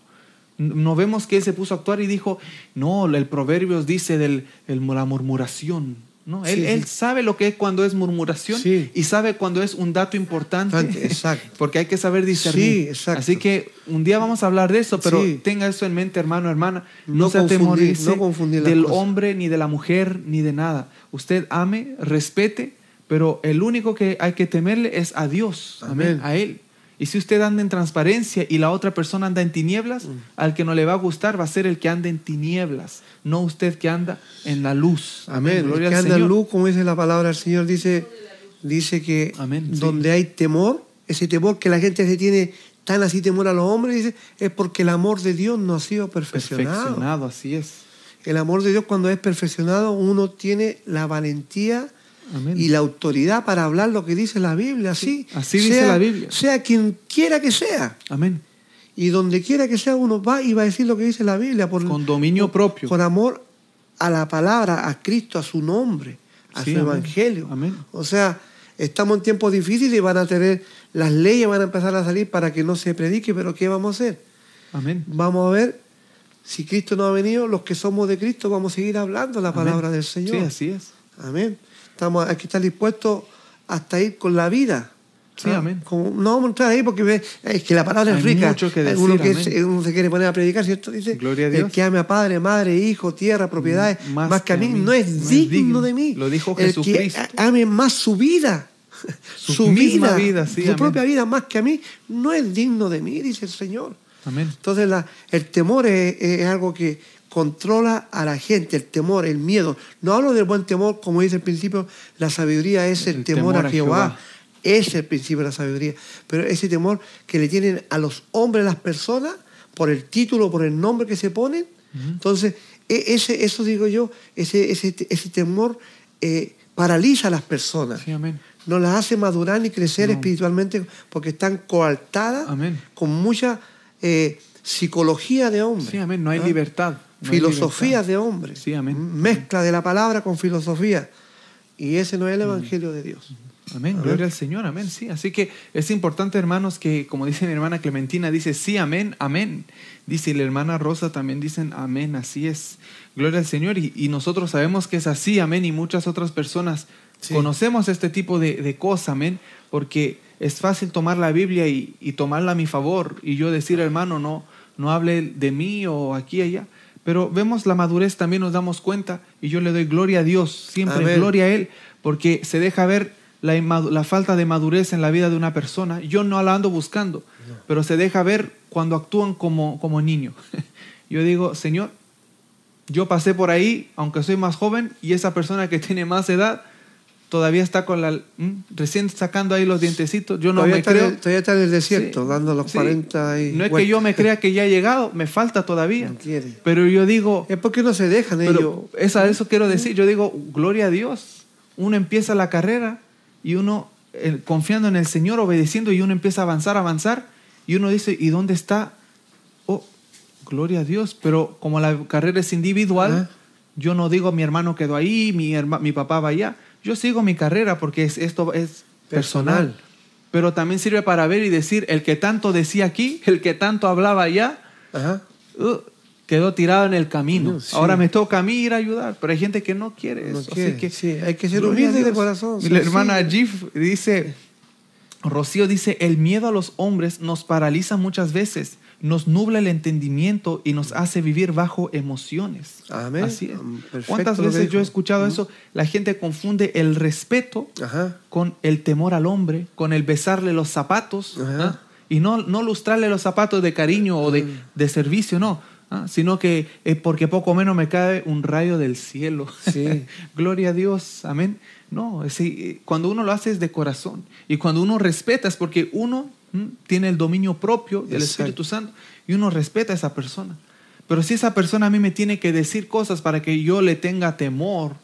No vemos que él se puso a actuar y dijo, no, el Proverbios dice de la murmuración. No, él, Sí, sí. él sabe lo que es cuando es murmuración Sí. y sabe cuando es un dato importante. Exacto. Porque hay que saber discernir. Exacto. Así que un día vamos a hablar de eso, pero tenga eso en mente, hermano, hermana. No, No se atemorice no confundir las del cosas. hombre, ni de la mujer, ni de nada. Usted ame, respete, pero el único que hay que temerle es a Dios, amén, Amén. a Él. Y si usted anda en transparencia y la otra persona anda en tinieblas, Mm. al que no le va a gustar va a ser el que anda en tinieblas, no usted que anda en la luz. Amén. El Gloria que al anda en luz, como dice la palabra del Señor, dice, dice que Amén, sí. donde hay temor, ese temor que la gente se tiene tan así temor a los hombres, dice, es porque el amor de Dios no ha sido perfeccionado. Perfeccionado, así es. El amor de Dios cuando es perfeccionado, uno tiene la valentía Amén. y la autoridad para hablar lo que dice la Biblia, así. así dice la Biblia. Sea quien quiera que sea. Amén. Y donde quiera que sea, uno va y va a decir lo que dice la Biblia. Por, Con dominio por- propio. Con amor a la palabra, a Cristo, a su nombre, a Sí, su amén. evangelio. Amén. O sea, estamos en tiempos difíciles y van a tener, las leyes van a empezar a salir para que no se predique, pero ¿qué vamos a hacer? Amén. Vamos a ver, si Cristo no ha venido, los que somos de Cristo vamos a seguir hablando la Amén. palabra del Señor. Sí, así es. Amén. Estamos, hay que estar dispuestos hasta ir con la vida. Sí, ¿Ah? amén. Como- no vamos a entrar ahí porque es que la palabra Hay es rica. mucho que decir, uno, que se, uno se quiere poner a predicar, ¿cierto? Dice, Gloria a el Dios. que ame a padre, madre, hijo, tierra, propiedades, Mm, más, que a mí, no es digno, de mí. Lo dijo el Jesucristo. que a- ame más su vida, Su vida, sí, su amén. propia vida más que a mí, no es digno de mí, dice el Señor. Amén. Entonces la- el temor es, es algo que controla a la gente, el temor, el miedo. No hablo del buen temor, como dice el principio, la sabiduría es el, El temor, temor a a Jehová. Jehová. Es el principio de la sabiduría. Pero ese temor que le tienen a los hombres, las personas, por el título, por el nombre que se ponen. Entonces, e- ese, eso digo yo, ese, ese, ese temor eh, paraliza a las personas Sí, amén. no las hace madurar ni crecer No. espiritualmente porque están coartadas Amén. con mucha eh, psicología de hombre. Sí, amén. No hay ¿Ah? libertad. No hay filosofía libertad. de hombre. Sí, amén. Mezcla de la palabra con filosofía. Y ese no es el evangelio de Dios. Amén, Amén. gloria al Señor, amén, sí. Así que es importante, hermanos, que como dice mi hermana Clementina, dice sí, amén, amén. Dice y la hermana Rosa también dicen amén, así es. Gloria al Señor. Y, y nosotros sabemos que es así, amén. Y muchas otras personas Sí. conocemos este tipo de, de cosas, amén. Porque es fácil tomar la Biblia y, y tomarla a mi favor. Y yo decir, hermano, no, no hable de mí o aquí allá. Pero vemos la madurez, también nos damos cuenta. Y yo le doy gloria a Dios, siempre Amén. gloria a Él, porque se deja ver la falta de madurez en la vida de una persona. Yo no la ando buscando, pero se deja ver cuando actúan como, como niño. Yo digo, Señor, yo pasé por ahí, aunque soy más joven, y esa persona que tiene más edad todavía está con la... ¿m? Recién sacando ahí los dientecitos. Yo no todavía, me está creo... el, todavía está en el desierto, Sí, dando los sí. 40 y No es que yo me crea que ya he llegado, me falta todavía. No quiere. Pero yo digo, Es porque no se dejan ellos. es a eso quiero decir, yo digo, gloria a Dios. Uno empieza la carrera y uno, eh, confiando en el Señor, obedeciendo, y uno empieza a avanzar, avanzar, y uno dice, ¿y dónde está? Oh, gloria a Dios. Pero como la carrera es individual, Ajá. yo no digo, mi hermano quedó ahí, mi, herma- mi papá va allá. Yo sigo mi carrera porque es, esto es personal. Personal. Pero también sirve para ver y decir, el que tanto decía aquí, el que tanto hablaba allá, Ajá. Uh, quedó tirado en el camino. No, sí. Ahora me toca a mí ir a ayudar, pero hay gente que no quiere No eso. quiere, así que, sí, hay que ser humilde de corazón, Y La sí, hermana sí. Gif dice, Rocío dice, el miedo a los hombres nos paraliza muchas veces, nos nubla el entendimiento y nos hace vivir bajo emociones. Amén. Así es. Perfecto ¿Cuántas veces yo he escuchado eso? La gente confunde el respeto Ajá. con el temor al hombre, con el besarle los zapatos. ¿ah? y no, no lustrarle los zapatos de cariño o de, Mm. de servicio, no, ¿ah? sino que es porque poco menos me cae un rayo del cielo. Sí. Gloria a Dios, amén. No, es, eh, cuando uno lo hace es de corazón, y cuando uno respeta es porque uno ¿m? tiene el dominio propio del Exacto. Espíritu Santo y uno respeta a esa persona. Pero si esa persona a mí me tiene que decir cosas para que yo le tenga temor,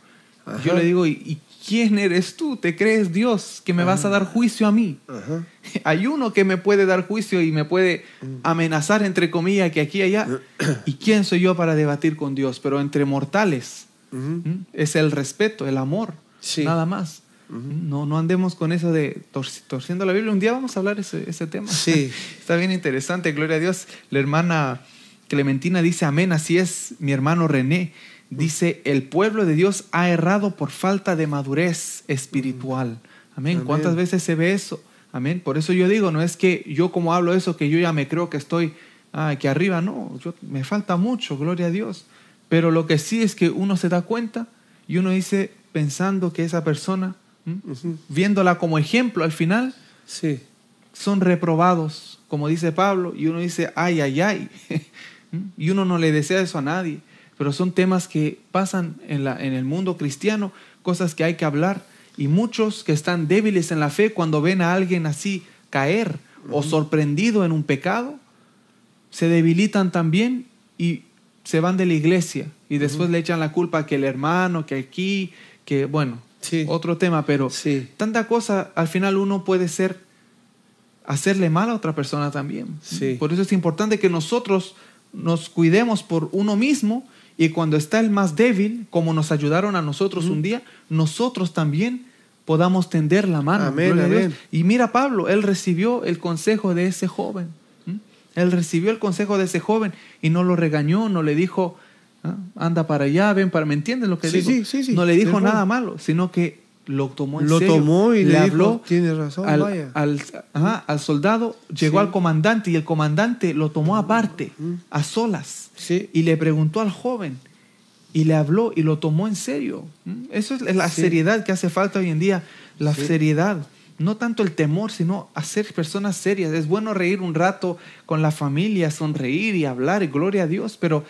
Ajá. yo le digo, ¿y, y quién eres tú? ¿Te crees Dios que me vas a dar juicio a mí? Ajá. Hay uno que me puede dar juicio y me puede Mm. amenazar, entre comillas, que aquí y allá. ¿Y quién soy yo para debatir con Dios? Pero entre mortales es el respeto, el amor, Sí. nada más. No, no andemos con eso de torci- torciendo la Biblia. Un día vamos a hablar ese, ese tema. Sí. Está bien interesante, gloria a Dios. La hermana Clementina dice, amén, así es, mi hermano René. Dice, el pueblo de Dios ha errado por falta de madurez espiritual. Amén. Amén. ¿Cuántas veces se ve eso? Amén. Por eso yo digo, no es que yo como hablo eso, que yo ya me creo que estoy ah, aquí arriba. No, yo, me falta mucho, gloria a Dios. Pero lo que sí es que uno se da cuenta y uno dice, pensando que esa persona, viéndola como ejemplo al final, Sí. son reprobados, como dice Pablo, y uno dice, ay, ay, ay. y uno no le desea eso a nadie. Pero son temas que pasan en, la, en el mundo cristiano, cosas que hay que hablar. Y muchos que están débiles en la fe, cuando ven a alguien así caer o sorprendido en un pecado, se debilitan también y se van de la iglesia. Y después le echan la culpa que el hermano, que aquí, que bueno, Sí. otro tema, pero Sí. tanta cosa, al final uno puede ser, hacerle mal a otra persona también. Sí. Por eso es importante que nosotros nos cuidemos por uno mismo y cuando está el más débil, como nos ayudaron a nosotros un día, nosotros también podamos tender la mano. Amén, amén. Y mira Pablo, él recibió el consejo de ese joven. Él recibió el consejo de ese joven y no lo regañó, no le dijo, "Ah, anda para allá, ven para... ¿Me entiendes lo que Sí, digo? sí, sí. No le dijo nada malo, sino que lo tomó en Lo serio. tomó y le dijo, habló "Tiene razón, al, vaya". Al, ajá, al soldado, llegó al comandante y el comandante lo tomó aparte, a solas, y le preguntó al joven y le habló y lo tomó en serio. ¿Mm? Eso es la seriedad que hace falta hoy en día, la seriedad. No tanto el temor, sino hacer personas serias. Es bueno reír un rato con la familia, sonreír y hablar, y gloria a Dios, pero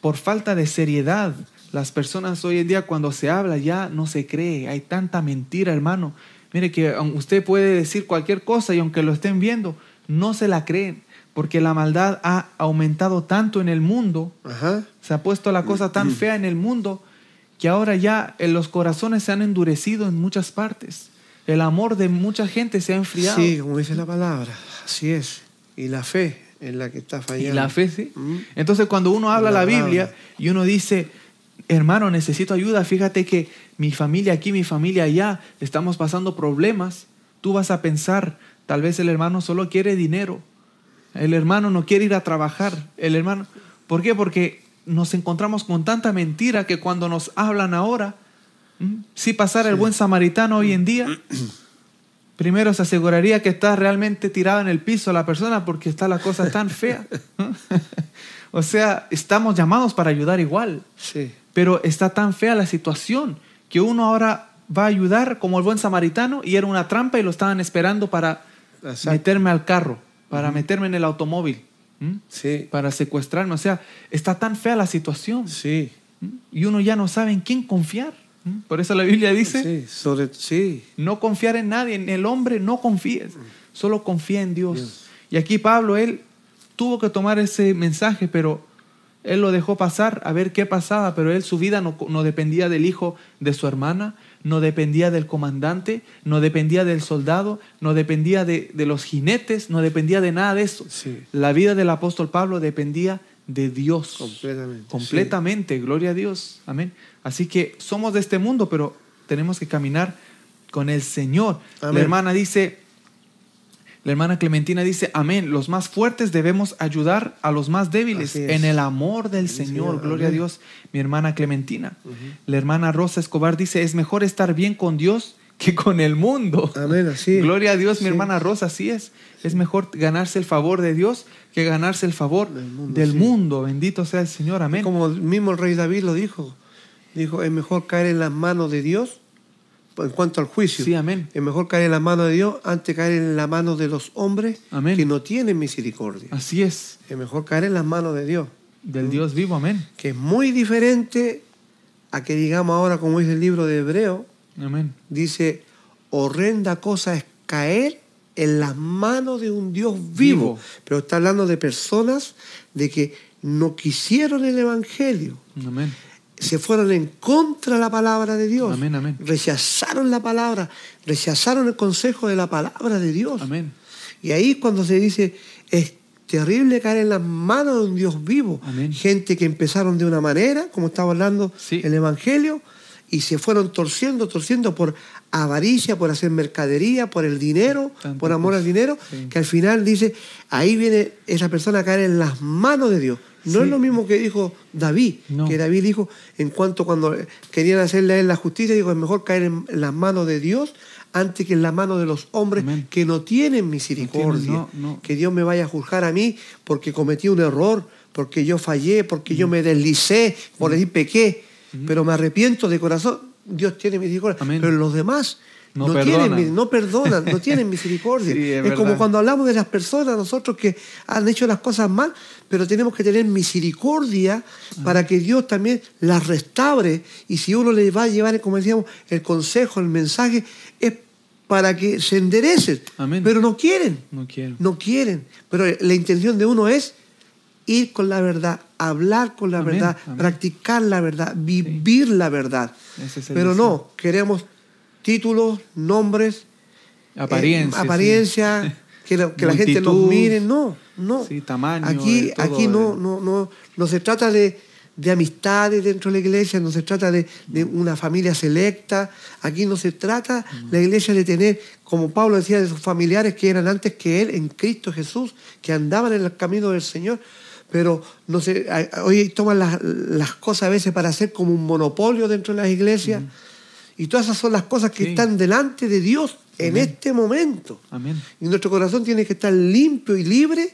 por falta de seriedad, las personas hoy en día cuando se habla ya no se cree. Hay tanta mentira, hermano. Mire que usted puede decir cualquier cosa y aunque lo estén viendo, no se la creen, porque la maldad ha aumentado tanto en el mundo Ajá. se ha puesto la cosa tan fea en el mundo que ahora ya en los corazones se han endurecido en muchas partes. El amor de mucha gente se ha enfriado. Sí, como dice la palabra. Así es. Y la fe es la que está y fallando. la fe, sí. Mm. Entonces cuando uno habla La la Biblia palabra. y uno dice, hermano, necesito ayuda, fíjate que mi familia aquí, mi familia allá, estamos pasando problemas, tú vas a pensar, tal vez el hermano solo quiere dinero, el hermano no quiere ir a trabajar, el hermano... ¿Por qué? Porque nos encontramos con tanta mentira que cuando nos hablan ahora, si pasara el buen samaritano hoy en día, primero se aseguraría que está realmente tirada en el piso la persona porque está la cosa tan fea. o sea, estamos llamados para ayudar igual, Sí. pero está tan fea la situación que uno ahora va a ayudar como el buen samaritano y era una trampa y lo estaban esperando para Exacto. meterme al carro, para meterme en el automóvil, ¿m? Sí. para secuestrarme. O sea, está tan fea la situación Sí. ¿m? y uno ya no sabe en quién confiar. Por eso la Biblia dice, Sí, sobre, sí. no confiar en nadie, en el hombre no confíes, solo confía en Dios. Dios. Y aquí Pablo, él tuvo que tomar ese mensaje, pero él lo dejó pasar a ver qué pasaba, pero él su vida no, no dependía del hijo de su hermana, no dependía del comandante, no dependía del soldado, no dependía de, de los jinetes, no dependía de nada de eso. Sí. La vida del apóstol Pablo dependía de Dios. Completamente. Completamente, gloria a Dios. Amén. Así que somos de este mundo, pero tenemos que caminar con el Señor. La hermana dice, la hermana Clementina dice, amén, los más fuertes debemos ayudar a los más débiles en el amor del Señor. Señor. Gloria a. Dios, mi hermana Clementina. La hermana Rosa Escobar dice, es mejor estar bien con Dios que con el mundo. Amén, así. Gloria a Dios, mi hermana Rosa, así es. Es mejor ganarse el favor de Dios que ganarse el favor Del mundo, del sí. mundo. Bendito sea el Señor, amén. Como el mismo el rey David lo dijo. Dijo, es mejor caer en las manos de Dios en cuanto al juicio. Sí, amén. Es mejor caer en las manos de Dios antes de caer en las manos de los hombres Amén. que no tienen misericordia. Así es, Es mejor caer en las manos de Dios. del Dios vivo, amén. Que es muy diferente a que digamos ahora, como dice el libro de Hebreo, Amén. dice, horrenda cosa es caer en las manos de un Dios vivo. Vivo. Pero está hablando de personas de que no quisieron el Evangelio. Amén. Se fueron en contra de la palabra de Dios. Amén, amén. Rechazaron la palabra, rechazaron el consejo de la palabra de Dios. Amén. Y ahí cuando se dice, es terrible caer en las manos de un Dios vivo. Amén. Gente que empezaron de una manera, como estaba hablando Sí. el Evangelio, y se fueron torciendo, torciendo por avaricia, por hacer mercadería, por el dinero, Tanto por amor al dinero, Sí. que al final dice, ahí viene esa persona a caer en las manos de Dios. No Sí. es lo mismo que dijo David, No. que David dijo, en cuanto cuando querían hacerle a él la justicia, dijo, es mejor caer en, las manos de Dios antes que en las manos de los hombres Amén. que no tienen misericordia. No, no. Que Dios me vaya a juzgar a mí porque cometí un error, porque yo fallé, porque yo me deslicé, por decir pequé, pero me arrepiento de corazón. Dios tiene misericordia. Amén. Pero los demás No no, perdonan. tienen, no perdonan, no tienen misericordia. Sí, es es como cuando hablamos de las personas, nosotros que han hecho las cosas mal, pero tenemos que tener misericordia para que Dios también las restaure. Y si uno le va a llevar, como decíamos, el consejo, el mensaje, es para que se enderecen. Amén. Pero no quieren, No quiero. no quieren. Pero la intención de uno es ir con la verdad, hablar con la Amén, verdad, amén. practicar la verdad, vivir la verdad. Pero no, queremos títulos, nombres, Apariencia. eh, sí. apariencia, que, la, que la gente nos Multitud. mire, no, no. Sí, tamaño, Aquí, eh, todo, aquí no, eh. no, no, no se trata de, de amistades dentro de la iglesia, no se trata de, de una familia selecta, aquí no se trata la iglesia de tener, como Pablo decía, de sus familiares que eran antes que él en Cristo Jesús, que andaban en el camino del Señor. Pero no hoy toman las, las cosas a veces para hacer como un monopolio dentro de las iglesias. Y todas esas son las cosas que Sí. están delante de Dios en Amén. este momento. Amén. Y nuestro corazón tiene que estar limpio y libre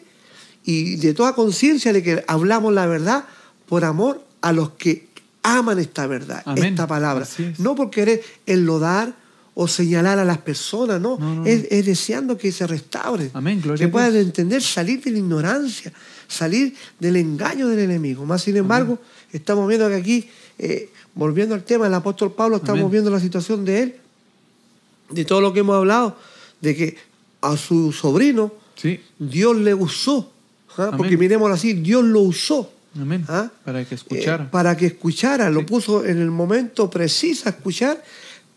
y de toda conciencia de que hablamos la verdad por amor a los que aman esta verdad, Amén. esta palabra. Es. No por querer enlodar o señalar a las personas, no. No, no, es, deseando que se restauren, Amén, gloria que puedan entender, salir de la ignorancia, salir del engaño del enemigo. Más sin embargo, estamos viendo que aquí, eh, volviendo al tema del apóstol Pablo, estamos Amén. viendo la situación de él, de todo lo que hemos hablado, de que a su sobrino Sí. Dios le usó. ¿ah? Porque miremoslo así, Dios lo usó. Amén. ¿ah? Para que Eh, escuchara. para que escuchara, lo puso en el momento preciso a escuchar,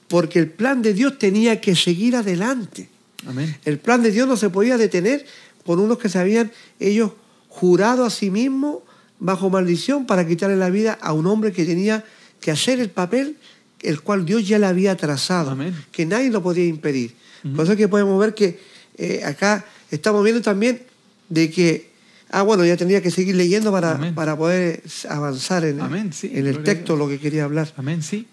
porque el plan de Dios tenía que seguir adelante. Amén. El plan de Dios no se podía detener por unos que se habían ellos jurado a sí mismos bajo maldición para quitarle la vida a un hombre que tenía que hacer el papel el cual Dios ya le había trazado, Amén. que nadie lo podía impedir. Por eso es que podemos ver que eh, acá estamos viendo también de que, ah, bueno, ya tendría que seguir leyendo para, para poder avanzar en, Amén, sí, en el texto lo que quería hablar. Amén, sí.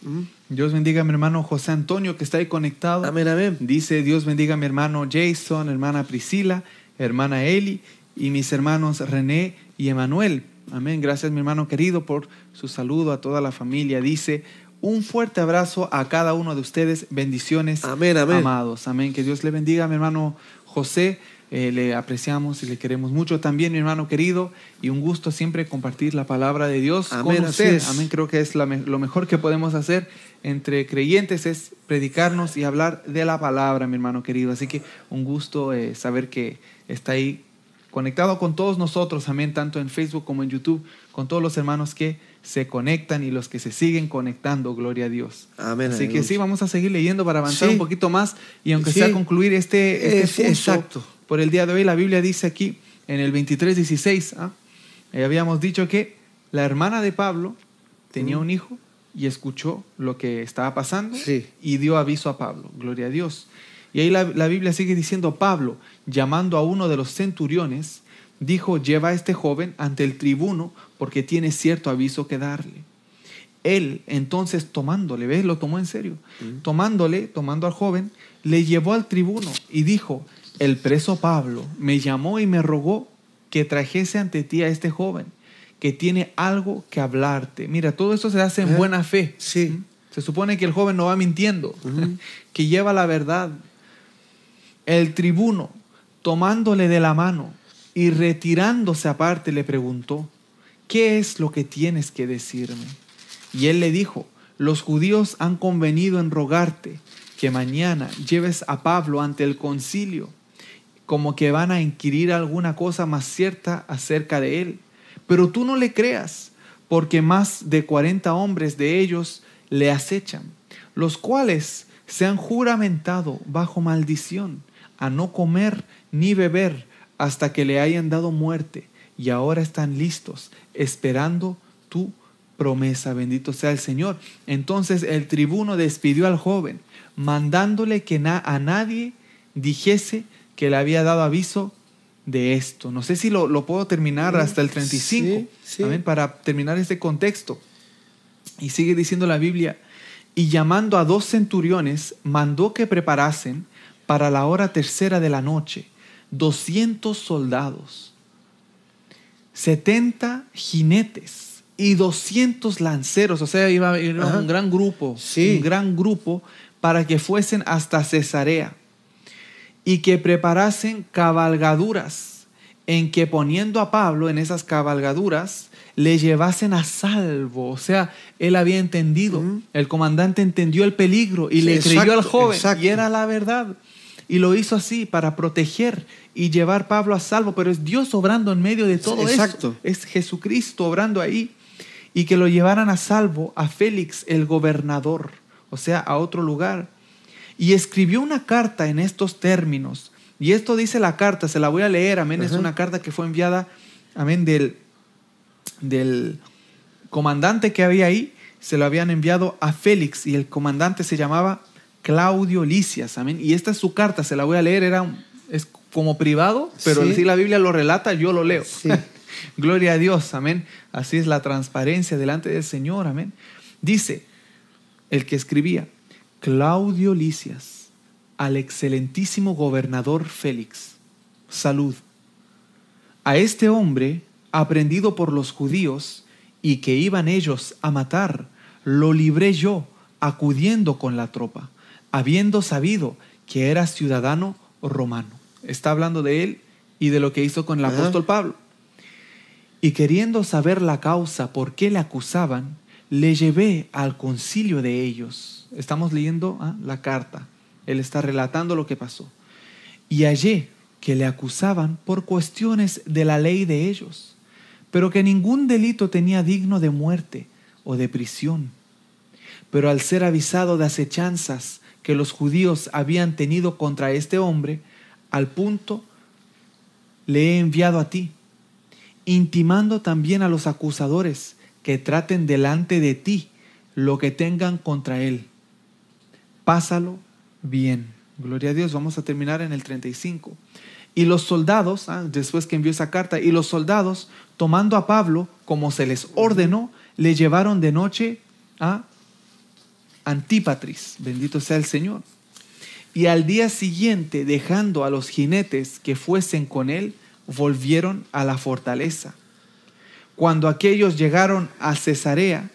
Dios bendiga a mi hermano José Antonio que está ahí conectado. Amén, amén. Dice Dios bendiga a mi hermano Jason, hermana Priscila, hermana Eli y mis hermanos René y Emanuel. Amén. Gracias mi hermano querido por su saludo a toda la familia. Dice un fuerte abrazo a cada uno de ustedes. Bendiciones, Amén, amén. amados. Amén. Que Dios le bendiga mi hermano José. eh, le apreciamos y le queremos mucho también, mi hermano querido, y un gusto siempre compartir la palabra de Dios Amén, con usted. Amén, creo que es la lo mejor que podemos hacer entre creyentes es predicarnos y hablar de la palabra, mi hermano querido. Así que un gusto eh, saber que está ahí conectado con todos nosotros, amén, tanto en Facebook como en YouTube, con todos los hermanos que se conectan y los que se siguen conectando, gloria a Dios. Amén, Así que sí, vamos a seguir leyendo para avanzar Sí. un poquito más y aunque Sí. sea concluir este, este Es- punto exacto. por el día de hoy, la Biblia dice aquí en el 23:16, ¿ah? Eh, habíamos dicho que la hermana de Pablo tenía Mm. un hijo y escuchó lo que estaba pasando Sí. y dio aviso a Pablo, gloria a Dios. Y ahí la, la Biblia sigue diciendo, Pablo, llamando a uno de los centuriones, dijo, lleva a este joven ante el tribuno porque tiene cierto aviso que darle. Él entonces tomándole, ¿ves? Lo tomó en serio. Tomándole, tomando al joven, le llevó al tribuno y dijo, el preso Pablo me llamó y me rogó que trajese ante ti a este joven, que tiene algo que hablarte. Mira, todo eso se hace en buena fe. Sí. ¿Mm? Se supone que el joven no va mintiendo, que lleva la verdad. El tribuno, tomándole de la mano y retirándose aparte, le preguntó, ¿qué es lo que tienes que decirme? Y él le dijo, los judíos han convenido en rogarte que mañana lleves a Pablo ante el concilio, como que van a inquirir alguna cosa más cierta acerca de él. Pero tú no le creas, porque más de cuarenta hombres de ellos le acechan, los cuales se han juramentado bajo maldición a no comer ni beber hasta que le hayan dado muerte, y ahora están listos, esperando tu promesa. Bendito sea el Señor. Entonces el tribuno despidió al joven, mandándole que na- a nadie dijese que le había dado aviso de esto. No sé si lo, lo puedo terminar hasta el 35, Sí, sí. Amén, para terminar este contexto. Y sigue diciendo la Biblia, y llamando a dos centuriones, mandó que preparasen para la hora tercera de la noche 200 soldados, 70 jinetes y 200 lanceros, o sea, iba, iba Ajá. un gran grupo, Sí. un gran grupo para que fuesen hasta Cesarea y que preparasen cabalgaduras en que poniendo a Pablo en esas cabalgaduras le llevasen a salvo. O sea, él había entendido, el comandante entendió el peligro y Sí, le creyó al exacto, joven exacto. y era la verdad. Y lo hizo así para proteger y llevar a Pablo a salvo, pero es Dios obrando en medio de todo Exacto. esto. Es Jesucristo obrando ahí y que lo llevaran a salvo a Félix el gobernador, o sea, a otro lugar. Y escribió una carta en estos términos. Y esto dice la carta, se la voy a leer, amén. Es una carta que fue enviada, amén, del, del comandante que había ahí. Se lo habían enviado a Félix y el comandante se llamaba Claudio Licias, amén. Y esta es su carta, se la voy a leer, era un- es como privado, pero Sí. si la Biblia lo relata, yo lo leo. Sí. Gloria a Dios, amén. Así es la transparencia delante del Señor, amén. Dice el que escribía, Claudio Licias, al excelentísimo gobernador Félix, salud. A este hombre, aprendido por los judíos y que iban ellos a matar, lo libré yo, acudiendo con la tropa, habiendo sabido que era ciudadano romano. Está hablando de él y de lo que hizo con el Ajá. apóstol Pablo. Y queriendo saber la causa por qué le acusaban, le llevé al concilio de ellos. Estamos leyendo ah, la carta. Él está relatando lo que pasó. Y hallé que le acusaban por cuestiones de la ley de ellos, pero que ningún delito tenía digno de muerte o de prisión. Pero al ser avisado de acechanzas que los judíos habían tenido contra este hombre, al punto le he enviado a ti, intimando también a los acusadores que traten delante de ti lo que tengan contra él. Pásalo bien. Gloria a Dios, vamos a terminar en el 35. Y los soldados, ah, después que envió esa carta, y los soldados, tomando a Pablo, como se les ordenó, le llevaron de noche a Antípatris, bendito sea el Señor. Y al día siguiente, dejando a los jinetes que fuesen con él, volvieron a la fortaleza. Cuando aquellos llegaron a Cesarea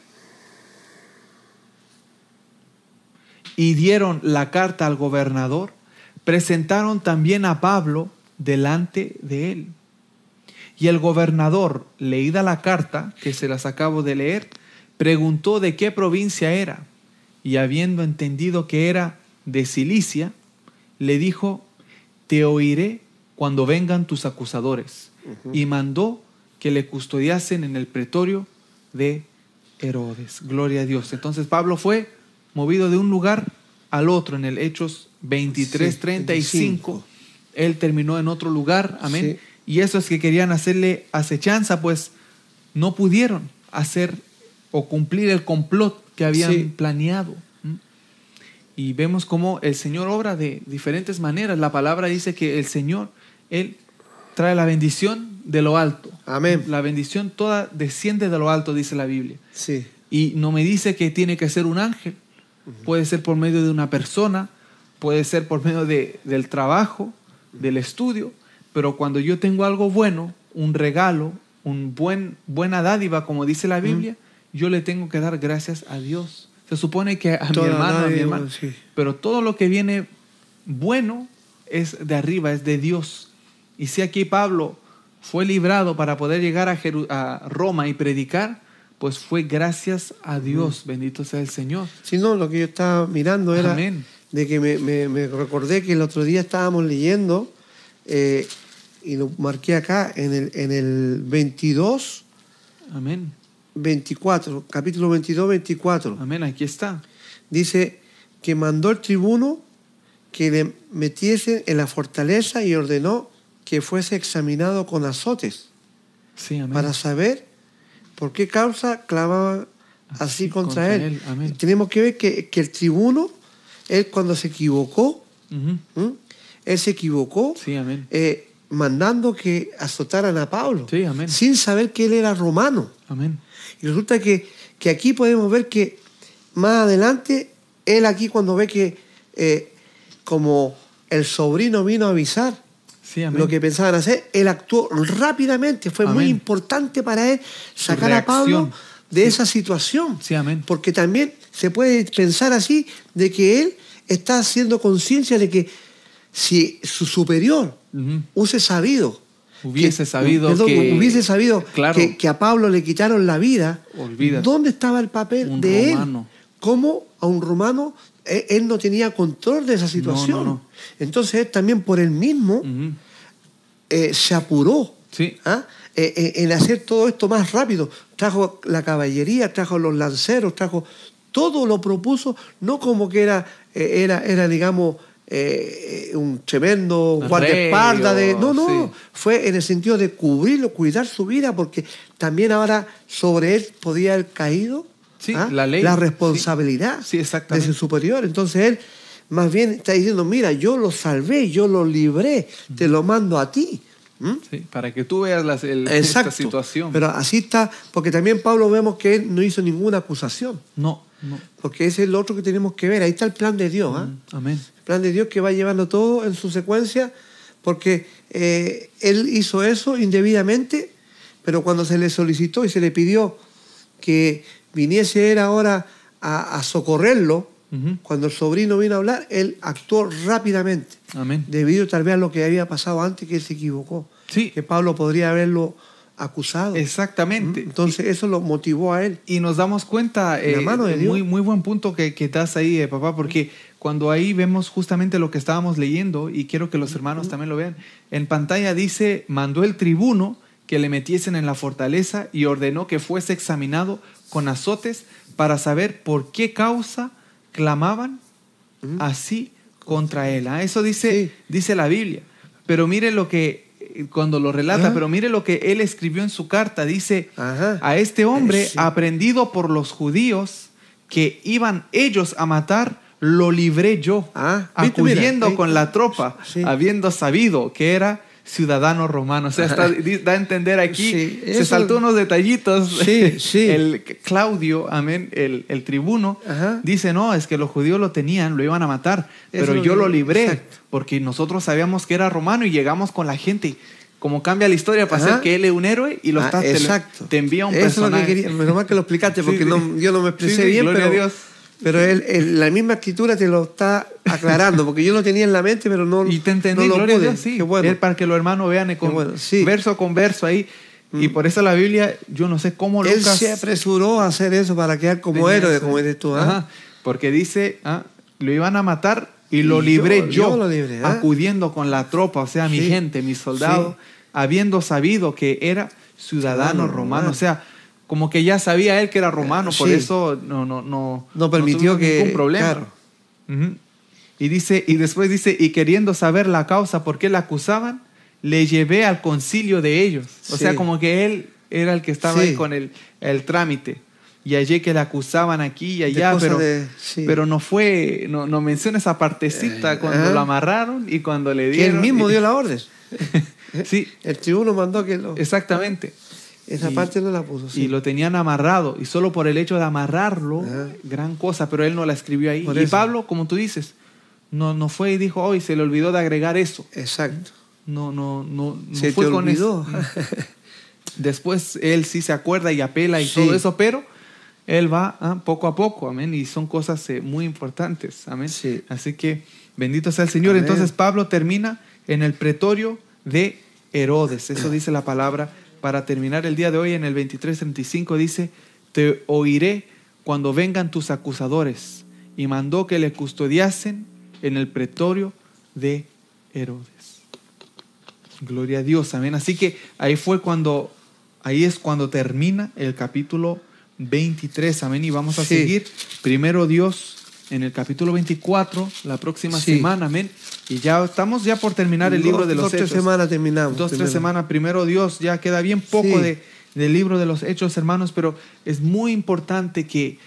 y dieron la carta al gobernador, presentaron también a Pablo delante de él. Y el gobernador, leída la carta, que se las acabo de leer, preguntó de qué provincia era, y habiendo entendido que era de Cilicia, le dijo, te oiré cuando vengan tus acusadores. Y mandó que le custodiasen en el pretorio de Herodes. Gloria a Dios. Entonces Pablo fue movido de un lugar al otro en el Hechos 23, Sí, 35. 25. Él terminó en otro lugar. Amén. Sí. Y esos que querían hacerle acechanza, pues no pudieron hacer o cumplir el complot que habían Sí. planeado. Y vemos cómo el Señor obra de diferentes maneras. La palabra dice que el Señor, Él trae la bendición de lo alto. Amén. La bendición toda desciende de lo alto, dice la Biblia. Sí. Y no me dice que tiene que ser un ángel. Puede ser por medio de una persona, puede ser por medio de, del trabajo, del estudio. Pero cuando yo tengo algo bueno, un regalo, un buen, buena dádiva, como dice la Biblia, yo le tengo que dar gracias a Dios. Se supone que a mi Toda hermano, a mi hermano. sí. Pero todo lo que viene bueno es de arriba, es de Dios. Y si aquí Pablo fue librado para poder llegar a, Jeru- a Roma y predicar, pues fue gracias a Dios. Bendito sea el Señor. Si no, lo que yo estaba mirando era Amén. de que me, me- me recordé que el otro día estábamos leyendo eh, y lo marqué acá en el, en el 22, Amén. 24, capítulo 22, 24. Amén. Aquí está. Dice que mandó el tribuno que le metiese en la fortaleza y ordenó que fuese examinado con azotes Sí, amén. para saber por qué causa clamaban así, Así contra, contra él. Tenemos que ver que, que el tribuno, él cuando se equivocó, él se equivocó Sí, amén. eh, mandando que azotaran a Pablo, Sí, amén. sin saber que él era romano. Amén. Y resulta que, que aquí podemos ver que más adelante, él aquí cuando ve que eh, como el sobrino vino a avisar Sí, lo que pensaban hacer, él actuó rápidamente. Fue muy importante para él sacar a Pablo de Sí. esa situación. Sí, amén. Porque también se puede pensar así de que él está haciendo conciencia de que si su superior Ujú. hubiese sabido Hubiese que- sabido perdón, que- hubiese sabido Claro. que, que a Pablo le quitaron la vida, Olvídate. ¿dónde estaba el papel de romano. él? ¿Cómo a un romano eh, él no tenía control de esa situación? no. Entonces él también por él mismo eh, se apuró Sí. ¿ah? Eh, eh, en hacer todo esto más rápido. Trajo la caballería, trajo los lanceros, trajo todo lo propuso, no como que era, era, era digamos, eh, un tremendo guardaespaldas de. No, no, sí. fue en el sentido de cubrirlo, cuidar su vida, porque también ahora sobre él podía haber caído Sí, ¿ah? la ley, la responsabilidad Sí, de su superior. Entonces él más bien está diciendo, mira, yo lo salvé, yo lo libré, te lo mando a ti. ¿Mm? Sí, Para que tú veas las- el- esta situación. Pero así está, porque también Pablo vemos que él no hizo ninguna acusación, no, no. porque ese es lo otro que tenemos que ver. Ahí está el plan de Dios. Mm, Amén. el plan de Dios que va llevando todo en su secuencia, porque eh, él hizo eso indebidamente, pero cuando se le solicitó y se le pidió que viniese él ahora a, a socorrerlo, Cuando el sobrino vino a hablar, él actuó rápidamente, Amén. debido tal vez a lo que había pasado antes, que él se equivocó, Sí, que Pablo podría haberlo acusado. exactamente. Entonces eso lo motivó a él. Y nos damos cuenta, En la eh, mano de Dios. muy, muy buen punto que, que das ahí, eh, papá, porque cuando ahí vemos justamente lo que estábamos leyendo, y quiero que los hermanos también lo vean, en pantalla dice, mandó el tribuno que le metiesen en la fortaleza y ordenó que fuese examinado con azotes para saber por qué causa clamaban así contra él. Ah, Eso dice, Sí. dice la Biblia. Pero mire lo que, eh, cuando lo relata, Ajá. pero mire lo que él escribió en su carta, dice, Ajá. a este hombre, Sí. aprendido por los judíos, que iban ellos a matar, lo libré yo, Ah, acudiendo con la tropa, Sí. habiendo sabido que era ciudadano romano. O sea, está- da a entender aquí, Sí, se eso- saltó unos detallitos. Sí, sí. El Claudio, amén, el, el tribuno, Ajá. dice, no, es que los judíos lo tenían, lo iban a matar, Eso pero lo yo lo libré, exacto. porque nosotros sabíamos que era romano y llegamos con la gente. Como cambia la historia para Ajá. ser que él es un héroe y lo Ah, te, exacto. te envía un Eso es lo que quería. Menos mal que lo explicaste porque Sí, no, sí. yo no me expresé sí, bien, pero, a Dios. Pero él, él- la misma escritura te lo está aclarando, porque yo lo tenía en la mente, pero no, Y te entendí, no lo pude. Dios, sí. Bueno. Para que los hermanos vean con, bueno, sí. Mm. verso con verso ahí. Y por eso la Biblia, yo no sé cómo Él Lucas... se apresuró a hacer eso para quedar como héroe, eso. como dices tú. ¿ah? Porque dice, ah, lo iban a matar y lo Y libré yo- yo, yo lo libré, ¿ah? acudiendo con la tropa, o sea, mi Sí. gente, mis soldados, habiendo sabido que era ciudadano Ciudadano romano. romano. O sea, como que ya sabía él que era romano, por Sí. eso no, no, no, No permitió tuvimos que- ningún problema. claro. Ujú. Y dice, y después dice, y queriendo saber la causa por qué la acusaban, le llevé al concilio de ellos. O Sí. sea, como que él era el que estaba Sí. ahí con el, el trámite. Y allí que le acusaban aquí y allá, pero, de- sí. pero no fue, no, no menciona esa partecita Eh, cuando ajá. lo amarraron y cuando le Que dieron. él mismo y- dio la orden. Sí, El tribuno mandó que lo... exactamente. Esa Y- parte no la puso. sí. Y lo tenían amarrado. Y solo por el hecho de amarrarlo, Ajá. gran cosa, pero él no la escribió ahí. Por y eso. Pablo, como tú dices, no, no fue y dijo, hoy se le olvidó de agregar eso. Exacto. No, no, no, no Se fue te con olvidó. eso. Después él sí se acuerda y apela y Sí. todo eso, pero él va ah, poco a poco, amén. Y son cosas eh, muy importantes, amén. Sí. Así que bendito sea el Señor. Amén. Entonces Pablo termina en el pretorio de Herodes. Eso dice la palabra. Para terminar el día de hoy en el 23:35 dice, te oiré cuando vengan tus acusadores. Y mandó que le custodiasen en el pretorio de Herodes. Gloria a Dios, amén. Así que ahí fue cuando, ahí es cuando termina el capítulo 23, amén. Y vamos a Sí. seguir primero Dios en el capítulo 24 la próxima Sí. semana, amén. Y ya estamos ya por terminar el Dos- libro de los dos, tres hechos. semanas terminamos. Dos, tres primero. semanas. Primero Dios, ya queda bien poco Sí. de, del libro de los hechos, hermanos, pero es muy importante que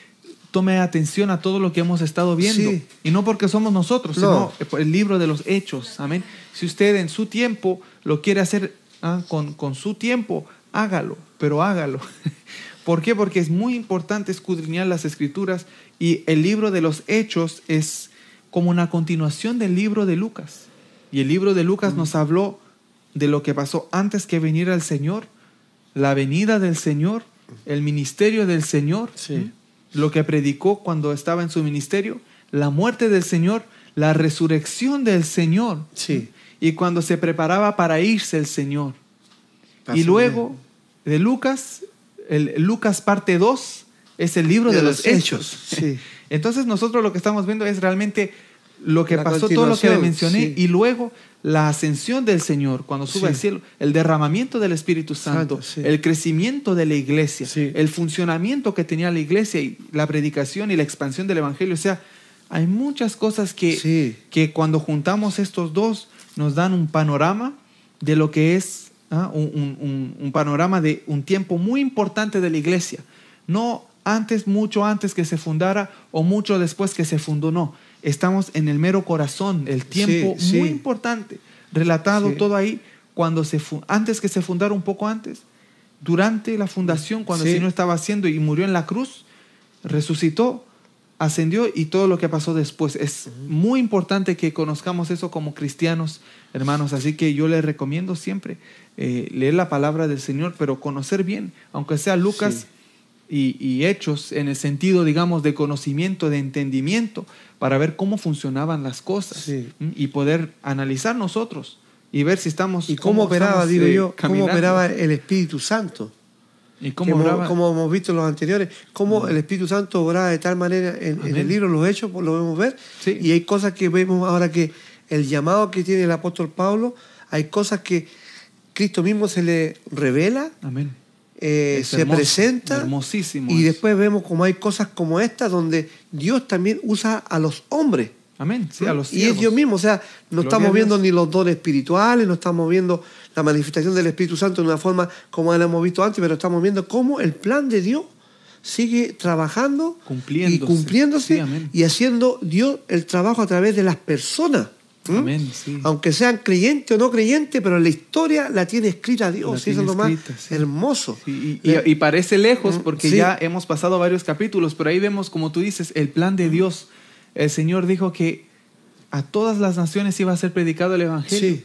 tome atención a todo lo que hemos estado viendo. Sí. Y no porque somos nosotros, No. sino el libro de los hechos. Amén. Si usted en su tiempo lo quiere hacer ah, con, con su tiempo, hágalo, pero hágalo. ¿Por qué? Porque es muy importante escudriñar las escrituras y el libro de los hechos es como una continuación del libro de Lucas. Y el libro de Lucas nos habló de lo que pasó antes que viniera el Señor, la venida del Señor, el ministerio del Señor, Sí. lo que predicó cuando estaba en su ministerio, la muerte del Señor, la resurrección del Señor. Sí. Y cuando se preparaba para irse el Señor. Y luego de Lucas, el Lucas parte 2 es el libro de, De los, los hechos. hechos, sí. Entonces nosotros lo que estamos viendo es realmente lo que La pasó, todo lo que le mencioné sí. y luego la ascensión del Señor cuando sube Sí. al cielo, el derramamiento del Espíritu Santo, Santo, sí. el crecimiento de la iglesia, el funcionamiento que tenía la iglesia y la predicación y la expansión del Evangelio. O sea, hay muchas cosas que, Sí. que cuando juntamos estos dos nos dan un panorama de lo que es ¿ah? un, un- un- un panorama de un tiempo muy importante de la iglesia. No antes, mucho antes que se fundara o mucho después que se fundó, no. Estamos en el mero corazón, el tiempo Sí, muy sí. importante, relatado Sí. todo ahí, cuando se antes que se fundara un poco antes, durante la fundación, cuando Sí. el Señor estaba haciendo y murió en la cruz, resucitó, ascendió y todo lo que pasó después. Es muy importante que conozcamos eso como cristianos, hermanos. Así que yo les recomiendo siempre eh, leer la palabra del Señor, pero conocer bien, aunque sea Lucas y, y Hechos, en el sentido, digamos, de conocimiento, de entendimiento, para ver cómo funcionaban las cosas Sí. y poder analizar nosotros y ver si estamos... ¿Y cómo operaba, estamos, digo eh, yo, cómo caminando. operaba el Espíritu Santo? y cómo obraba. como hemos visto en los anteriores, cómo el Espíritu Santo obraba de tal manera en, en el libro, los hechos, pues, lo vemos ver. Sí. Y hay cosas que vemos ahora que el llamado que tiene el apóstol Pablo, hay cosas que Cristo mismo se le revela, Amén. eh, se hermoso, presenta. hermosísimo Y es. después vemos como hay cosas como esta donde Dios también usa a los hombres. Amén. Sí, a los y es. Dios mismo, o sea, no Gloria estamos viendo ni los dones espirituales, no estamos viendo la manifestación del Espíritu Santo de una forma como la hemos visto antes, pero estamos viendo cómo el plan de Dios sigue trabajando Cumpliéndose. y cumpliéndose Sí, y haciendo Dios el trabajo a través de las personas. ¿M? Amén, sí. Aunque sean creyentes o no creyentes, pero la historia la tiene escrita La Dios. y eso es lo más escrita, sí. hermoso. Sí, y, y- y parece lejos Mm, porque ya hemos pasado varios capítulos, pero ahí vemos, como tú dices, el plan de Dios. El Señor dijo que a todas las naciones iba a ser predicado el Evangelio.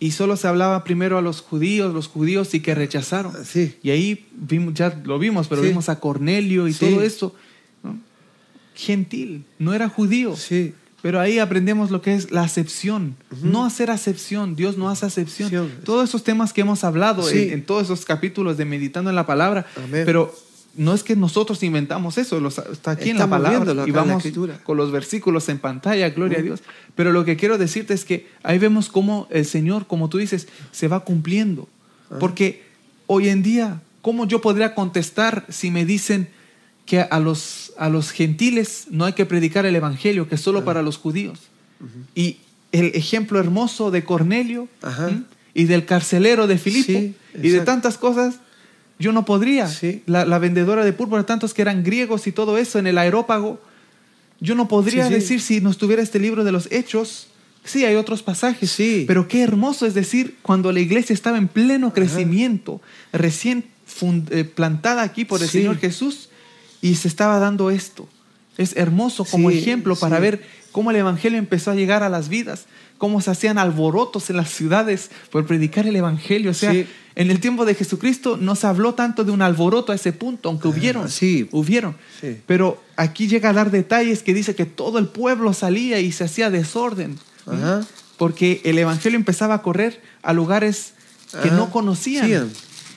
Y solo se hablaba primero a los judíos, los judíos sí que rechazaron. Sí. Y ahí vimos, ya lo vimos, pero vimos a Cornelio y todo esto. ¿no? gentil, no era judío. Sí. Pero ahí aprendemos lo que es la acepción. No hacer acepción. Dios no hace acepción. Sí. Todos esos temas que hemos hablado Sí. en, en todos esos capítulos de Meditando en la Palabra. Amén. Pero no es que nosotros inventamos eso. los- está aquí en la Palabra. Y vamos con los versículos en pantalla. Gloria a Dios. Pero lo que quiero decirte es que ahí vemos cómo el Señor, como tú dices, se va cumpliendo. Ah. Porque hoy en día, ¿cómo yo podría contestar si me dicen que a los, a los gentiles no hay que predicar el Evangelio, que es solo para los judíos? Y el ejemplo hermoso de Cornelio y del carcelero de Filipo Sí, y de tantas cosas, yo no podría. Sí. La, la vendedora de púrpura, tantos que eran griegos y todo eso en el aerópago, yo no podría Sí, decir si no estuviera este libro de los hechos. Sí, hay otros pasajes, Sí. pero qué hermoso es decir, cuando la iglesia estaba en pleno crecimiento, recién fund- eh, plantada aquí por el. Señor Jesús, y se estaba dando esto. Es hermoso como Sí, ejemplo para sí. ver cómo el Evangelio empezó a llegar a las vidas, cómo se hacían alborotos en las ciudades por predicar el Evangelio. O sea, Sí. en el tiempo de Jesucristo no se habló tanto de un alboroto a ese punto, aunque hubieron. sí. Hubieron. Sí. Pero aquí llega a dar detalles que dice que todo el pueblo salía y se hacía desorden. Ajá. Porque el Evangelio empezaba a correr a lugares que Ajá. no conocían.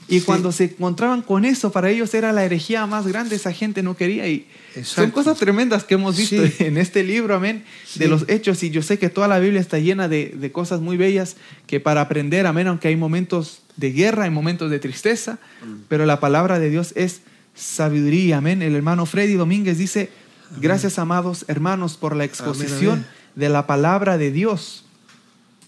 Y Sí. cuando se encontraban con eso, para ellos era la herejía más grande, esa gente no quería. Y son cosas tremendas que hemos visto Sí. en este libro, amén, de los hechos. Y yo sé que toda la Biblia está llena de, de cosas muy bellas que para aprender, amén, aunque hay momentos de guerra, hay momentos de tristeza, Mm. pero la palabra de Dios es sabiduría, amén. El hermano Freddy Domínguez dice, gracias amados hermanos por la exposición amén. de la palabra de Dios.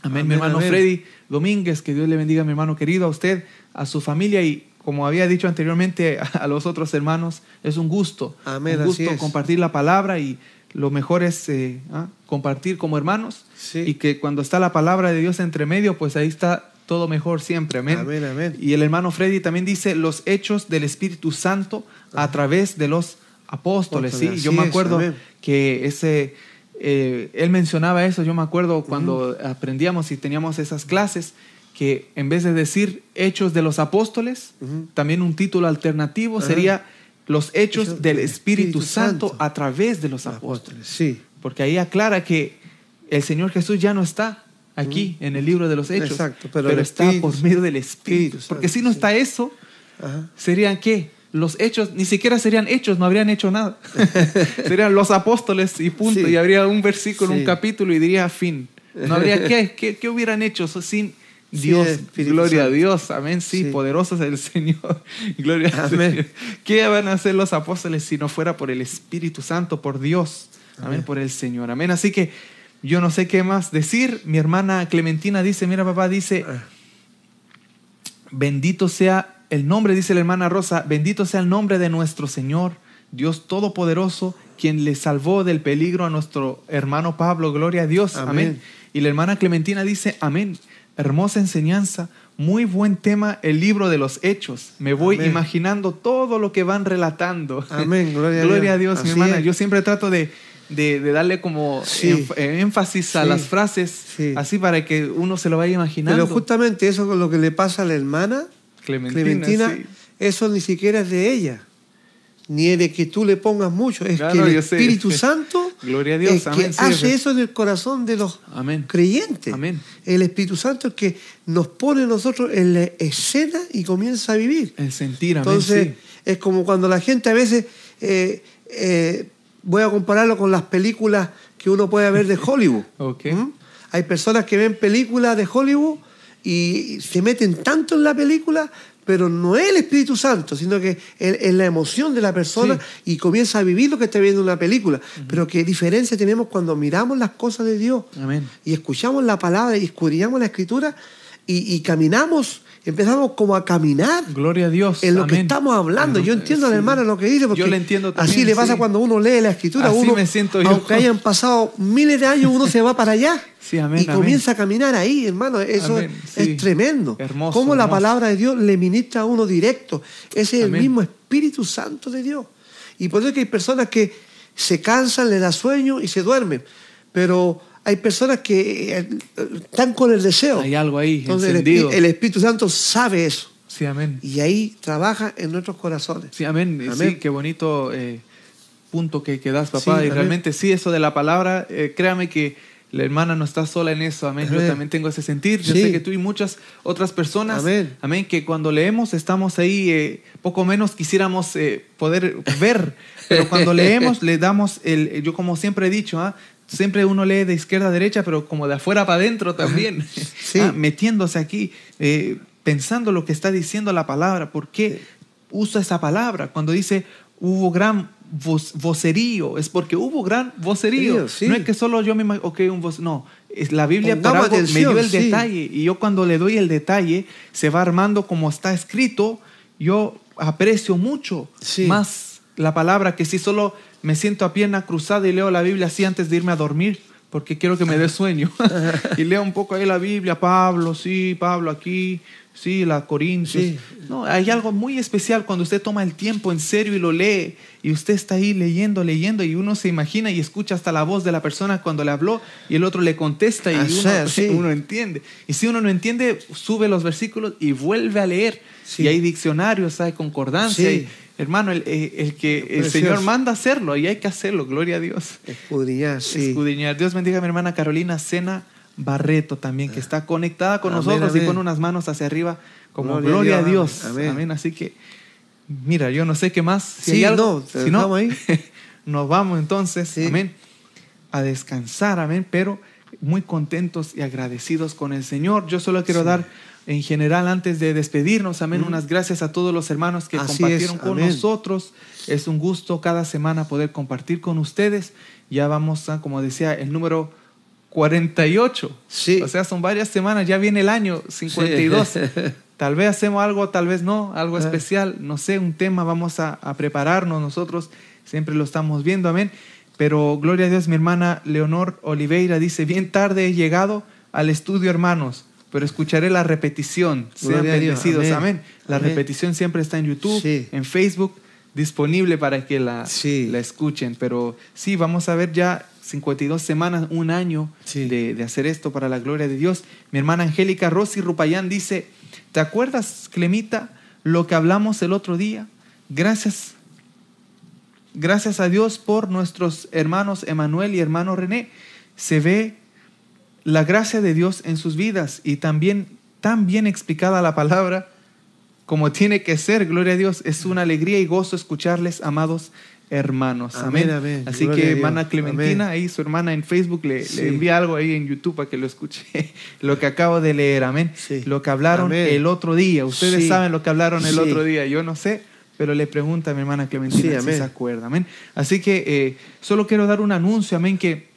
Amén, mi Amén, hermano amén. Freddy Domínguez, que Dios le bendiga, mi hermano querido, a usted, a su familia y como había dicho anteriormente a los otros hermanos, es un gusto, Amén, un gusto compartir la palabra y lo mejor es eh, ah, compartir como hermanos Sí. y que cuando está la palabra de Dios entre medio, pues ahí está todo mejor siempre, amén. Amén, amén. Y el hermano Freddy también dice los hechos del Espíritu Santo a través de los apóstoles, sí, yo me acuerdo que ese eh, él mencionaba eso, yo me acuerdo cuando aprendíamos y teníamos esas clases, que en vez de decir hechos de los apóstoles, también un título alternativo sería los hechos del Espíritu, Espíritu Santo, Santo. a través de los apóstoles. Apóstoles. Sí. Porque ahí aclara que el Señor Jesús ya no está aquí en el libro de los hechos, Exacto, pero está Espíritu- por medio del Espíritu. Espíritu Porque Santo, si no sí. está eso, Ajá. serían qué? Los hechos, ni siquiera serían hechos, no habrían hecho nada. serían los apóstoles y punto. Sí. Y habría un versículo, un capítulo y diría fin. No habría qué, qué, qué hubieran hecho sin Dios. Gloria a. Dios. Amén. Sí, poderoso es el Señor. Gloria al Amén. Señor. ¿Qué van a hacer los apóstoles si no fuera por el Espíritu Santo, por Dios? Amén, Amén. por el Señor. Amén. Así que yo no sé qué más decir. Mi hermana Clementina dice, mira papá, dice, Ah. Bendito sea el nombre, dice la hermana Rosa, bendito sea el nombre de nuestro Señor, Dios Todopoderoso, quien le salvó del peligro a nuestro hermano Pablo. Gloria a Dios. Amén. Amén. Y la hermana Clementina dice, amén. Hermosa enseñanza, muy buen tema el libro de los hechos. Me voy Amén. imaginando todo lo que van relatando. Amén, gloria a Gloria a Dios. Dios, mi hermana. es. Yo siempre trato de, de- de darle como Sí. énfasis a Sí. las frases, Sí. así para que uno se lo vaya imaginando. Pero justamente eso es lo que le pasa a la hermana Clementina, Clementina, sí. eso ni siquiera es de ella, ni es de que tú le pongas mucho, es Claro, que el sé. Espíritu Santo Gloria a Dios, es que amén, sí, hace es- eso en el corazón de los Amén. creyentes. Amén. El Espíritu Santo es que nos pone a nosotros en la escena y comienza a vivir. El sentir, amén. Entonces, sí. es como cuando la gente a veces, eh, eh, voy a compararlo con las películas que uno puede ver de Hollywood. ¿Mm? Hay personas que ven películas de Hollywood y se meten tanto en la película, pero no es el Espíritu Santo, sino que es, la emoción de la persona y comienza a vivir lo que está viendo en una película. Pero qué diferencia tenemos cuando miramos las cosas de Dios Amén. y escuchamos la palabra y escudriñamos la escritura y, y caminamos, empezamos como a caminar Gloria a Dios. en lo que estamos hablando. Yo entiendo a la Sí. hermana lo que dice, porque Yo le entiendo también, así le pasa sí. cuando uno lee la escritura. Así uno, me siento yo. Aunque hayan pasado miles de años, uno se va para allá Sí, amén, y amén. comienza a caminar ahí, hermano. Eso Amén, es, sí. es tremendo. Hermoso, Cómo la palabra de Dios le ministra a uno directo. Ese es el mismo Espíritu Santo de Dios. Y por eso es que hay personas que se cansan, le da sueño y se duermen. Pero hay personas que eh, están con el deseo. Hay algo ahí Entonces el, encendido. Espí- el Espíritu Santo sabe eso. Sí, amén. Y ahí trabaja en nuestros corazones. Sí, amén. Amén. Sí, qué bonito eh, punto que, que das, papá. Sí, y amén. realmente sí, eso de la palabra, eh, créame que la hermana no está sola en eso, amén. Yo también tengo ese sentir. Yo Sí. sé que tú y muchas otras personas, Amén. amén, que cuando leemos estamos ahí, eh, poco menos quisiéramos eh, poder ver, pero cuando leemos le damos el, yo como siempre he dicho, ¿ah? Siempre uno lee de izquierda a derecha, pero como de afuera para adentro también, Sí. Ah, metiéndose aquí, eh, pensando lo que está diciendo la palabra, ¿por qué usa esa palabra? Cuando dice hubo gran vocerío, es porque hubo gran vocerío. Sí, sí. No es que solo yo me imagino, ok, un voz, no. Es la Biblia algo me atención, dio el sí. detalle y yo cuando le doy el detalle se va armando como está escrito, yo aprecio mucho Sí. más la palabra que si solo me siento a pierna cruzada y leo la Biblia así antes de irme a dormir porque quiero que me dé sueño y leo un poco ahí la Biblia, Pablo, sí, Pablo aquí, sí, la Corintios. Sí. No, hay algo muy especial cuando usted toma el tiempo en serio y lo lee y usted está ahí leyendo, leyendo y uno se imagina y escucha hasta la voz de la persona cuando le habló y el otro le contesta y uno, sí, sí. uno entiende. Y si uno no entiende, sube los versículos y vuelve a leer. Sí. Y hay diccionarios, hay concordancia. Y, hermano, el, eh, el que el. Señor manda hacerlo y hay que hacerlo, gloria a Dios. Escudriñar, sí. Escudriñar. Dios bendiga a mi hermana Carolina Sena Barreto también, que está conectada con Amén, nosotros y pone unas manos hacia arriba como Gloria a gloria, a Dios, amén. Amén. Así que, mira, yo no sé qué más. Si Sí, hay algo, no, si no, ahí. nos vamos entonces, Sí. amén, a descansar, amén, pero muy contentos y agradecidos con el Señor. Yo solo quiero Sí. dar en general antes de despedirnos, amén, Mm. unas gracias a todos los hermanos que Así compartieron es, con nosotros. Es un gusto cada semana poder compartir con ustedes. Ya vamos a, como decía, el número 48. Sí. O sea, son varias semanas, ya viene el año 52. Tal vez hacemos algo, tal vez no, algo Ah. especial, no sé, un tema, vamos a, a prepararnos nosotros, siempre lo estamos viendo, amén. Pero gloria a Dios, mi hermana Leonor Oliveira dice, bien tarde he llegado al estudio, hermanos, pero escucharé la repetición. Sean Gloria bendecidos, amén. amén. La Amén. repetición siempre está en YouTube, Sí. en Facebook, disponible para que la, Sí. la escuchen. Pero sí, vamos a ver ya 52 semanas, un año Sí. de, de hacer esto para la gloria de Dios. Mi hermana Angélica Rosy Rupayán dice, ¿te acuerdas, Clemita, lo que hablamos el otro día? Gracias, gracias a Dios por nuestros hermanos Emanuel y hermano René. Se ve la gracia de Dios en sus vidas y también tan bien explicada la palabra como tiene que ser, gloria a Dios. Es una alegría y gozo escucharles, amados hermanos. Amén. Amén, amén. Así Gloria que hermana Clementina, Amén. ahí su hermana en Facebook le, Sí. le envía algo ahí en YouTube para que lo escuche. lo que acabo de leer, amén. Sí. Lo que hablaron el otro día. Ustedes Sí. saben lo que hablaron el otro día. Yo no sé, pero le pregunta a mi hermana Clementina si se acuerda. Amén. Así que eh, solo quiero dar un anuncio, amén, que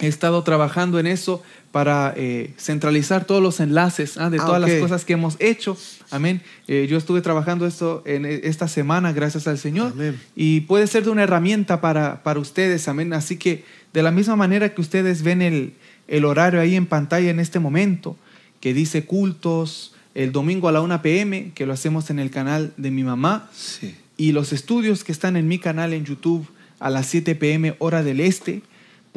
he estado trabajando en eso para eh, centralizar todos los enlaces ah, de Ah, todas las cosas que hemos hecho. Amén. Eh, yo estuve trabajando esto en eh, esta semana, gracias al Señor. Amén. Y puede ser de una herramienta para, para ustedes. Amén. Así que de la misma manera que ustedes ven el, el horario ahí en pantalla en este momento, que dice cultos el domingo a la 1 pm, que lo hacemos en el canal de mi mamá, Sí. y los estudios que están en mi canal en YouTube a las 7 pm hora del este,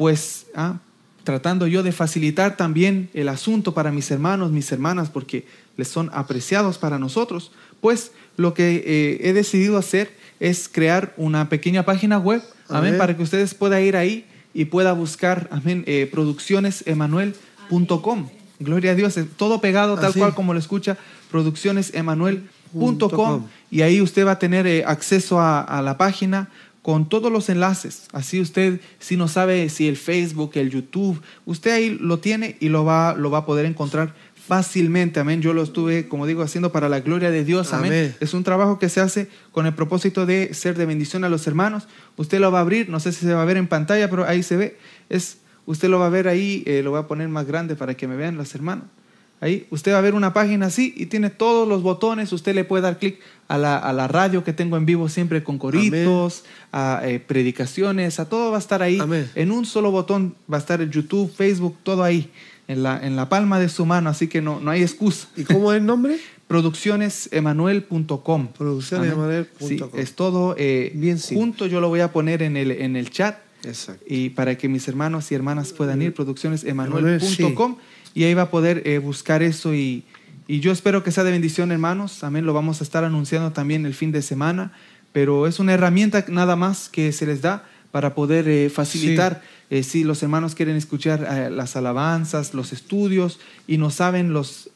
pues ah, tratando yo de facilitar también el asunto para mis hermanos, mis hermanas, porque les son apreciados para nosotros, pues lo que eh, he decidido hacer es crear una pequeña página web, amén, para que ustedes puedan ir ahí y pueda buscar, amén, eh, produccionesemanuel.com. Gloria a Dios, todo pegado tal Así. cual como lo escucha, produccionesemanuel.com y ahí usted va a tener eh, acceso a, a la página con todos los enlaces. Así usted, si no sabe si el Facebook, el YouTube, usted ahí lo tiene y lo va, lo va a poder encontrar fácilmente. Amén. Yo lo estuve, como digo, haciendo para la gloria de Dios. Amén. Amén. Es un trabajo que se hace con el propósito de ser de bendición a los hermanos. Usted lo va a abrir, no sé si se va a ver en pantalla, pero ahí se ve. Es, usted lo va a ver ahí, eh, lo voy a poner más grande para que me vean los hermanos. Ahí usted va a ver una página así y tiene todos los botones. Usted le puede dar clic a la, a la radio que tengo en vivo siempre con coritos, a eh, predicaciones, a todo va a estar ahí. Amén. En un solo botón va a estar el YouTube, Facebook, todo ahí, en la, en la palma de su mano. Así que no, no hay excusa. ¿Y cómo es el nombre? Produccionesemanuel.com. Produccionesemanuel.com. Sí, es todo eh, Bien junto. Yo lo voy a poner en el, en el chat Exacto. y para que mis hermanos y hermanas puedan ir, produccionesemanuel.com Sí. Y ahí va a poder eh, buscar eso y, y yo espero que sea de bendición, hermanos. Amén. Lo vamos a estar anunciando también el fin de semana pero es una herramienta nada más que se les da para poder eh, facilitar eh, si los hermanos quieren escuchar las alabanzas, los estudios y no saben los,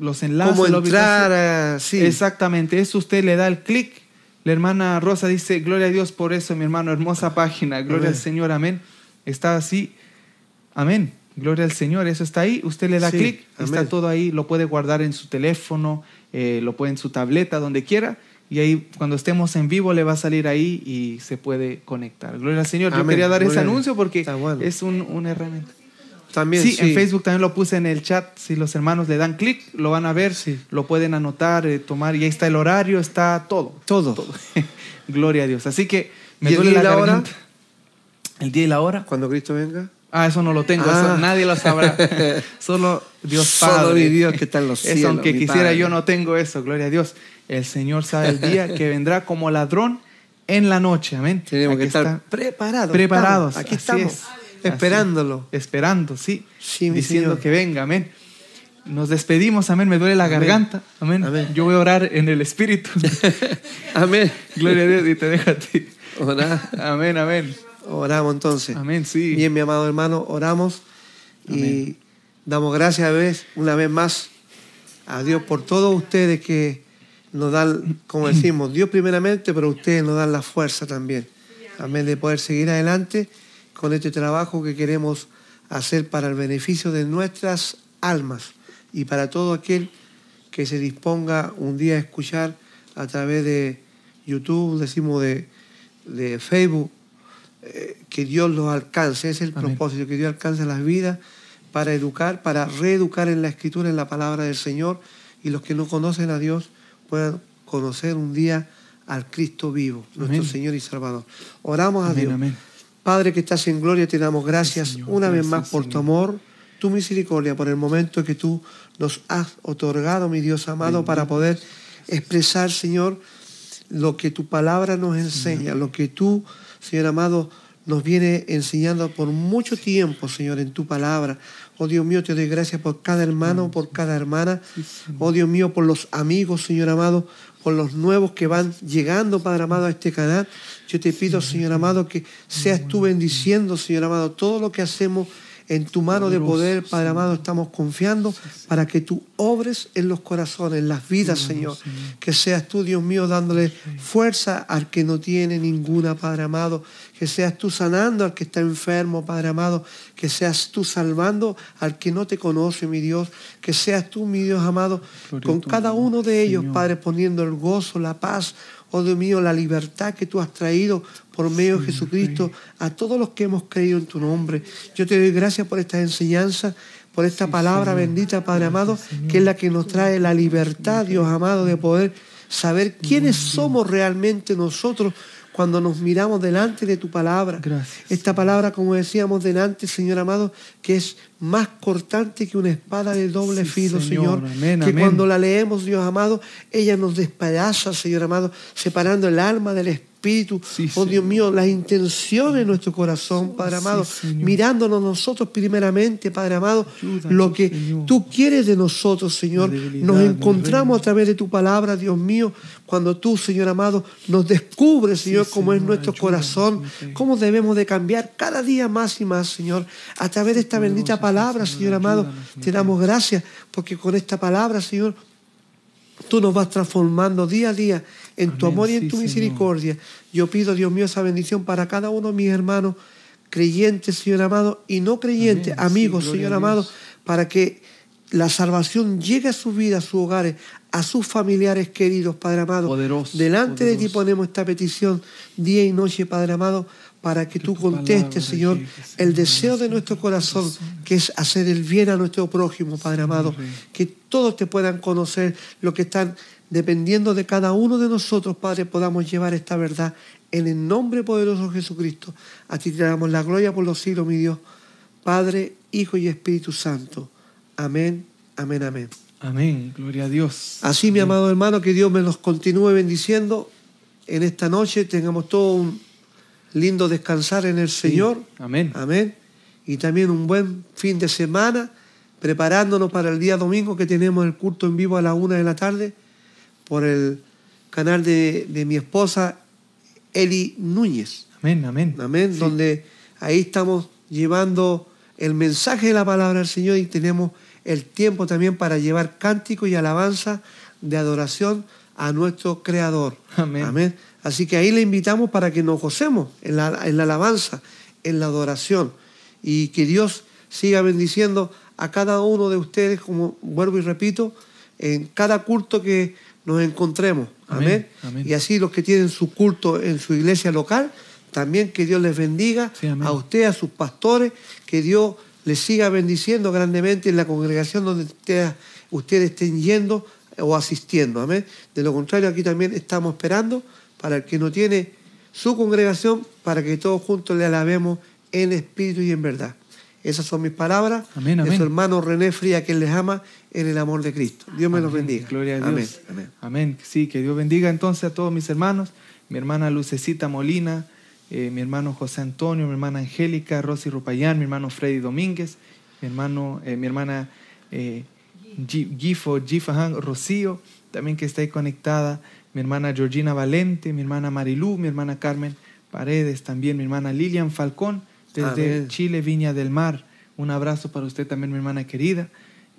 los enlaces. Cómo entrar, sí. Exactamente, eso usted le da el clic. La hermana Rosa dice, gloria a Dios por eso, mi hermano, hermosa página, gloria Amén. al Señor, amén. Está así, amén, gloria al Señor, eso está ahí, usted le da Sí, clic, está todo ahí, lo puede guardar en su teléfono, eh, lo puede en su tableta, donde quiera, y ahí cuando estemos en vivo le va a salir ahí y se puede conectar. Gloria al Señor, yo Amén, quería dar ese anuncio porque bueno. es un, una herramienta. También, Sí, sí, en Facebook también lo puse en el chat. Si los hermanos le dan clic, lo van a ver, Sí. lo pueden anotar, eh, tomar. Y ahí está el horario, está todo. Todo. Gloria a Dios. Así que me ¿Y el duele día la y la hora? ¿El día y la hora? Cuando Cristo venga. Ah, eso no lo tengo, Ah. eso nadie lo sabrá. Solo Dios Solo Padre. mi Dios que está en los Eso, cielos, aunque mi quisiera, Padre. yo no tengo eso, gloria a Dios. El Señor sabe el día que vendrá como ladrón en la noche. Amén. Tenemos Aquí que estar preparados. preparados. Aquí estamos, es, esperándolo. así, esperando, sí. Sí, diciendo Señor. que venga, amén. Nos despedimos, amén. Me duele la Amén. garganta, amén. Amén. Yo voy a orar en el Espíritu. Amén. Gloria a Dios y te dejo a ti. Ora- Amén, amén. Oramos entonces. Amén, sí. Bien, mi amado hermano, oramos y damos gracias a vez, una vez más a Dios por todos ustedes que nos dan, como decimos, Dios primeramente, pero ustedes nos dan la fuerza también. Amén, de poder seguir adelante con este trabajo que queremos hacer para el beneficio de nuestras almas y para todo aquel que se disponga un día a escuchar a través de YouTube, decimos de, de Facebook, eh, que Dios los alcance, es el Amén. propósito, que Dios alcance las vidas para educar, para reeducar en la escritura, en la palabra del Señor, y los que no conocen a Dios puedan conocer un día al Cristo vivo, nuestro. Señor y Salvador. Oramos a Dios. amén. Padre que estás en gloria, te damos gracias Señor. una vez más por tu amor, tu misericordia, por el momento que tú nos has otorgado, mi Dios amado, para poder expresar, Señor, lo que tu palabra nos enseña, lo que tú, Señor amado, nos viene enseñando por mucho tiempo, Señor, en tu palabra. Oh Dios mío, te doy gracias por cada hermano, por cada hermana. Oh Dios mío, por los amigos, Señor amado, por los nuevos que van llegando, Padre amado, a este canal. Yo te pido, Señor amado, que seas tú bendiciendo, Señor amado, todo lo que hacemos en tu mano de poder, Padre amado, estamos confiando para que tú obres en los corazones, en las vidas, Señor. Que seas tú, Dios mío, dándole fuerza al que no tiene ninguna, Padre amado. Que seas tú sanando al que está enfermo, Padre amado. Que seas tú salvando al que no te conoce, mi Dios. Que seas tú, mi Dios amado, con cada uno de ellos. Padre, poniendo el gozo, la paz, oh Dios mío, la libertad que tú has traído por medio de Jesucristo a todos los que hemos creído en tu nombre. Yo te doy gracias por esta enseñanza, por esta palabra bendita, Padre amado, que es la que nos trae la libertad, Dios amado, de poder saber quiénes somos realmente nosotros cuando nos miramos delante de tu palabra. Gracias. Esta palabra, como decíamos delante, Señor amado, que es más cortante que una espada de doble Sí, filo, Señor. Señor. Amén, que amén. cuando la leemos, Dios amado, ella nos despedaza, Señor amado, separando el alma del espíritu. Sí, oh Dios Señor. mío, las intenciones de nuestro corazón, Padre amado, mirándonos nosotros primeramente, Padre amado, Ayúdanos, lo que Señor. tú quieres de nosotros, Señor. Nos encontramos a través de tu palabra, Dios mío, cuando tú, Señor amado, nos descubres, Señor, Sí, cómo es nuestro corazón, cómo debemos de cambiar cada día más y más, Señor, a través de esta bendita sí, palabra, Señor, amado. Te damos gracias porque con esta palabra, Señor, tú nos vas transformando día a día en tu amor y en sí, tu Señor. misericordia. Yo pido, Dios mío, esa bendición para cada uno de mis hermanos creyentes, Señor amado, y no creyentes, Amén, amigos, Señor amado, para que la salvación llegue a su vida, a sus hogares, a sus familiares queridos, Padre amado. Poderoso, Delante de ti ponemos esta petición día y noche, Padre amado, para que, tú contestes, Señor, el deseo de nuestro corazón, que es hacer el bien a nuestro prójimo, Padre amado. Que todos te puedan conocer, lo que están dependiendo de cada uno de nosotros, Padre, podamos llevar esta verdad en el nombre poderoso de Jesucristo. A ti te damos la gloria por los siglos, mi Dios. Padre, Hijo y Espíritu Santo. Amén, amén, amén. Amén. Gloria a Dios. Así, mi amado hermano, que Dios me los continúe bendiciendo en esta noche. Tengamos todo un lindo descansar en el Sí. Señor. Amén. Amén. Y también un buen fin de semana, preparándonos para el día domingo que tenemos el culto en vivo a la una de la tarde por el canal de, de mi esposa Eli Núñez. Amén, amén. Amén. Sí. Donde ahí estamos llevando el mensaje de la palabra del Señor y tenemos el tiempo también para llevar cántico y alabanza de adoración a nuestro Creador. Amén. Así que ahí le invitamos para que nos gocemos en la, en la alabanza, en la adoración y que Dios siga bendiciendo a cada uno de ustedes, como vuelvo y repito, en cada culto que nos encontremos. Amén. Amén, amén. Y así los que tienen su culto en su iglesia local, también que Dios les bendiga Sí, a usted, a sus pastores, que Dios les siga bendiciendo grandemente en la congregación donde ustedes, ustedes estén yendo o asistiendo. Amén. De lo contrario, aquí también estamos esperando para el que no tiene su congregación, para que todos juntos le alabemos en espíritu y en verdad. Esas son mis palabras Amén, de amén. su hermano René Fría, quien les ama en el amor de Cristo. Dios me los bendiga. Gloria a Dios. Amén. Amén. Amén. Sí, que Dios bendiga entonces a todos mis hermanos. Mi hermana Lucecita Molina, eh, mi hermano José Antonio, mi hermana Angélica, Rosy Rupayán, mi hermano Freddy Domínguez, mi, hermano, eh, mi hermana eh, Gi- Gifo, Gifahan Rocío, también que está ahí conectada, mi hermana Georgina Valente, mi hermana Marilú, mi hermana Carmen Paredes, también mi hermana Lilian Falcón, desde Amén. Chile, Viña del Mar. Un abrazo para usted también, mi hermana querida.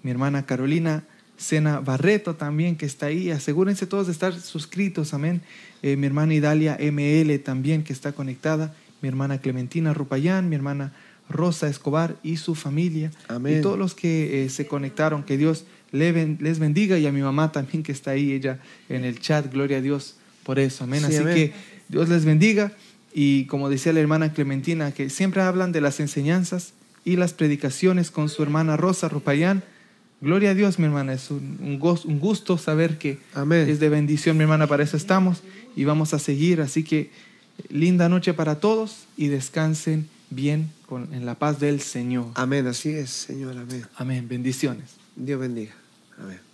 Mi hermana Carolina Sena Barreto también, que está ahí. Asegúrense todos de estar suscritos, amén. Eh, mi hermana Idalia ML también, que está conectada. Mi hermana Clementina Rupayán, mi hermana Rosa Escobar y su familia. Amén. Y todos los que eh, se conectaron, que Dios les bendiga. Y a mi mamá también, que está ahí, ella en el chat. Gloria a Dios por eso, amén. Sí, Así amén. que Dios les bendiga. Y como decía la hermana Clementina, que siempre hablan de las enseñanzas y las predicaciones con su hermana Rosa Rupayán. Gloria a Dios, mi hermana. Es un, un gusto saber que Amén. es de bendición, mi hermana. Para eso estamos y vamos a seguir. Así que linda noche para todos y descansen bien con, en la paz del Señor. Amén. Así es, Señor. Amén. Amén. Bendiciones. Dios bendiga. Amén.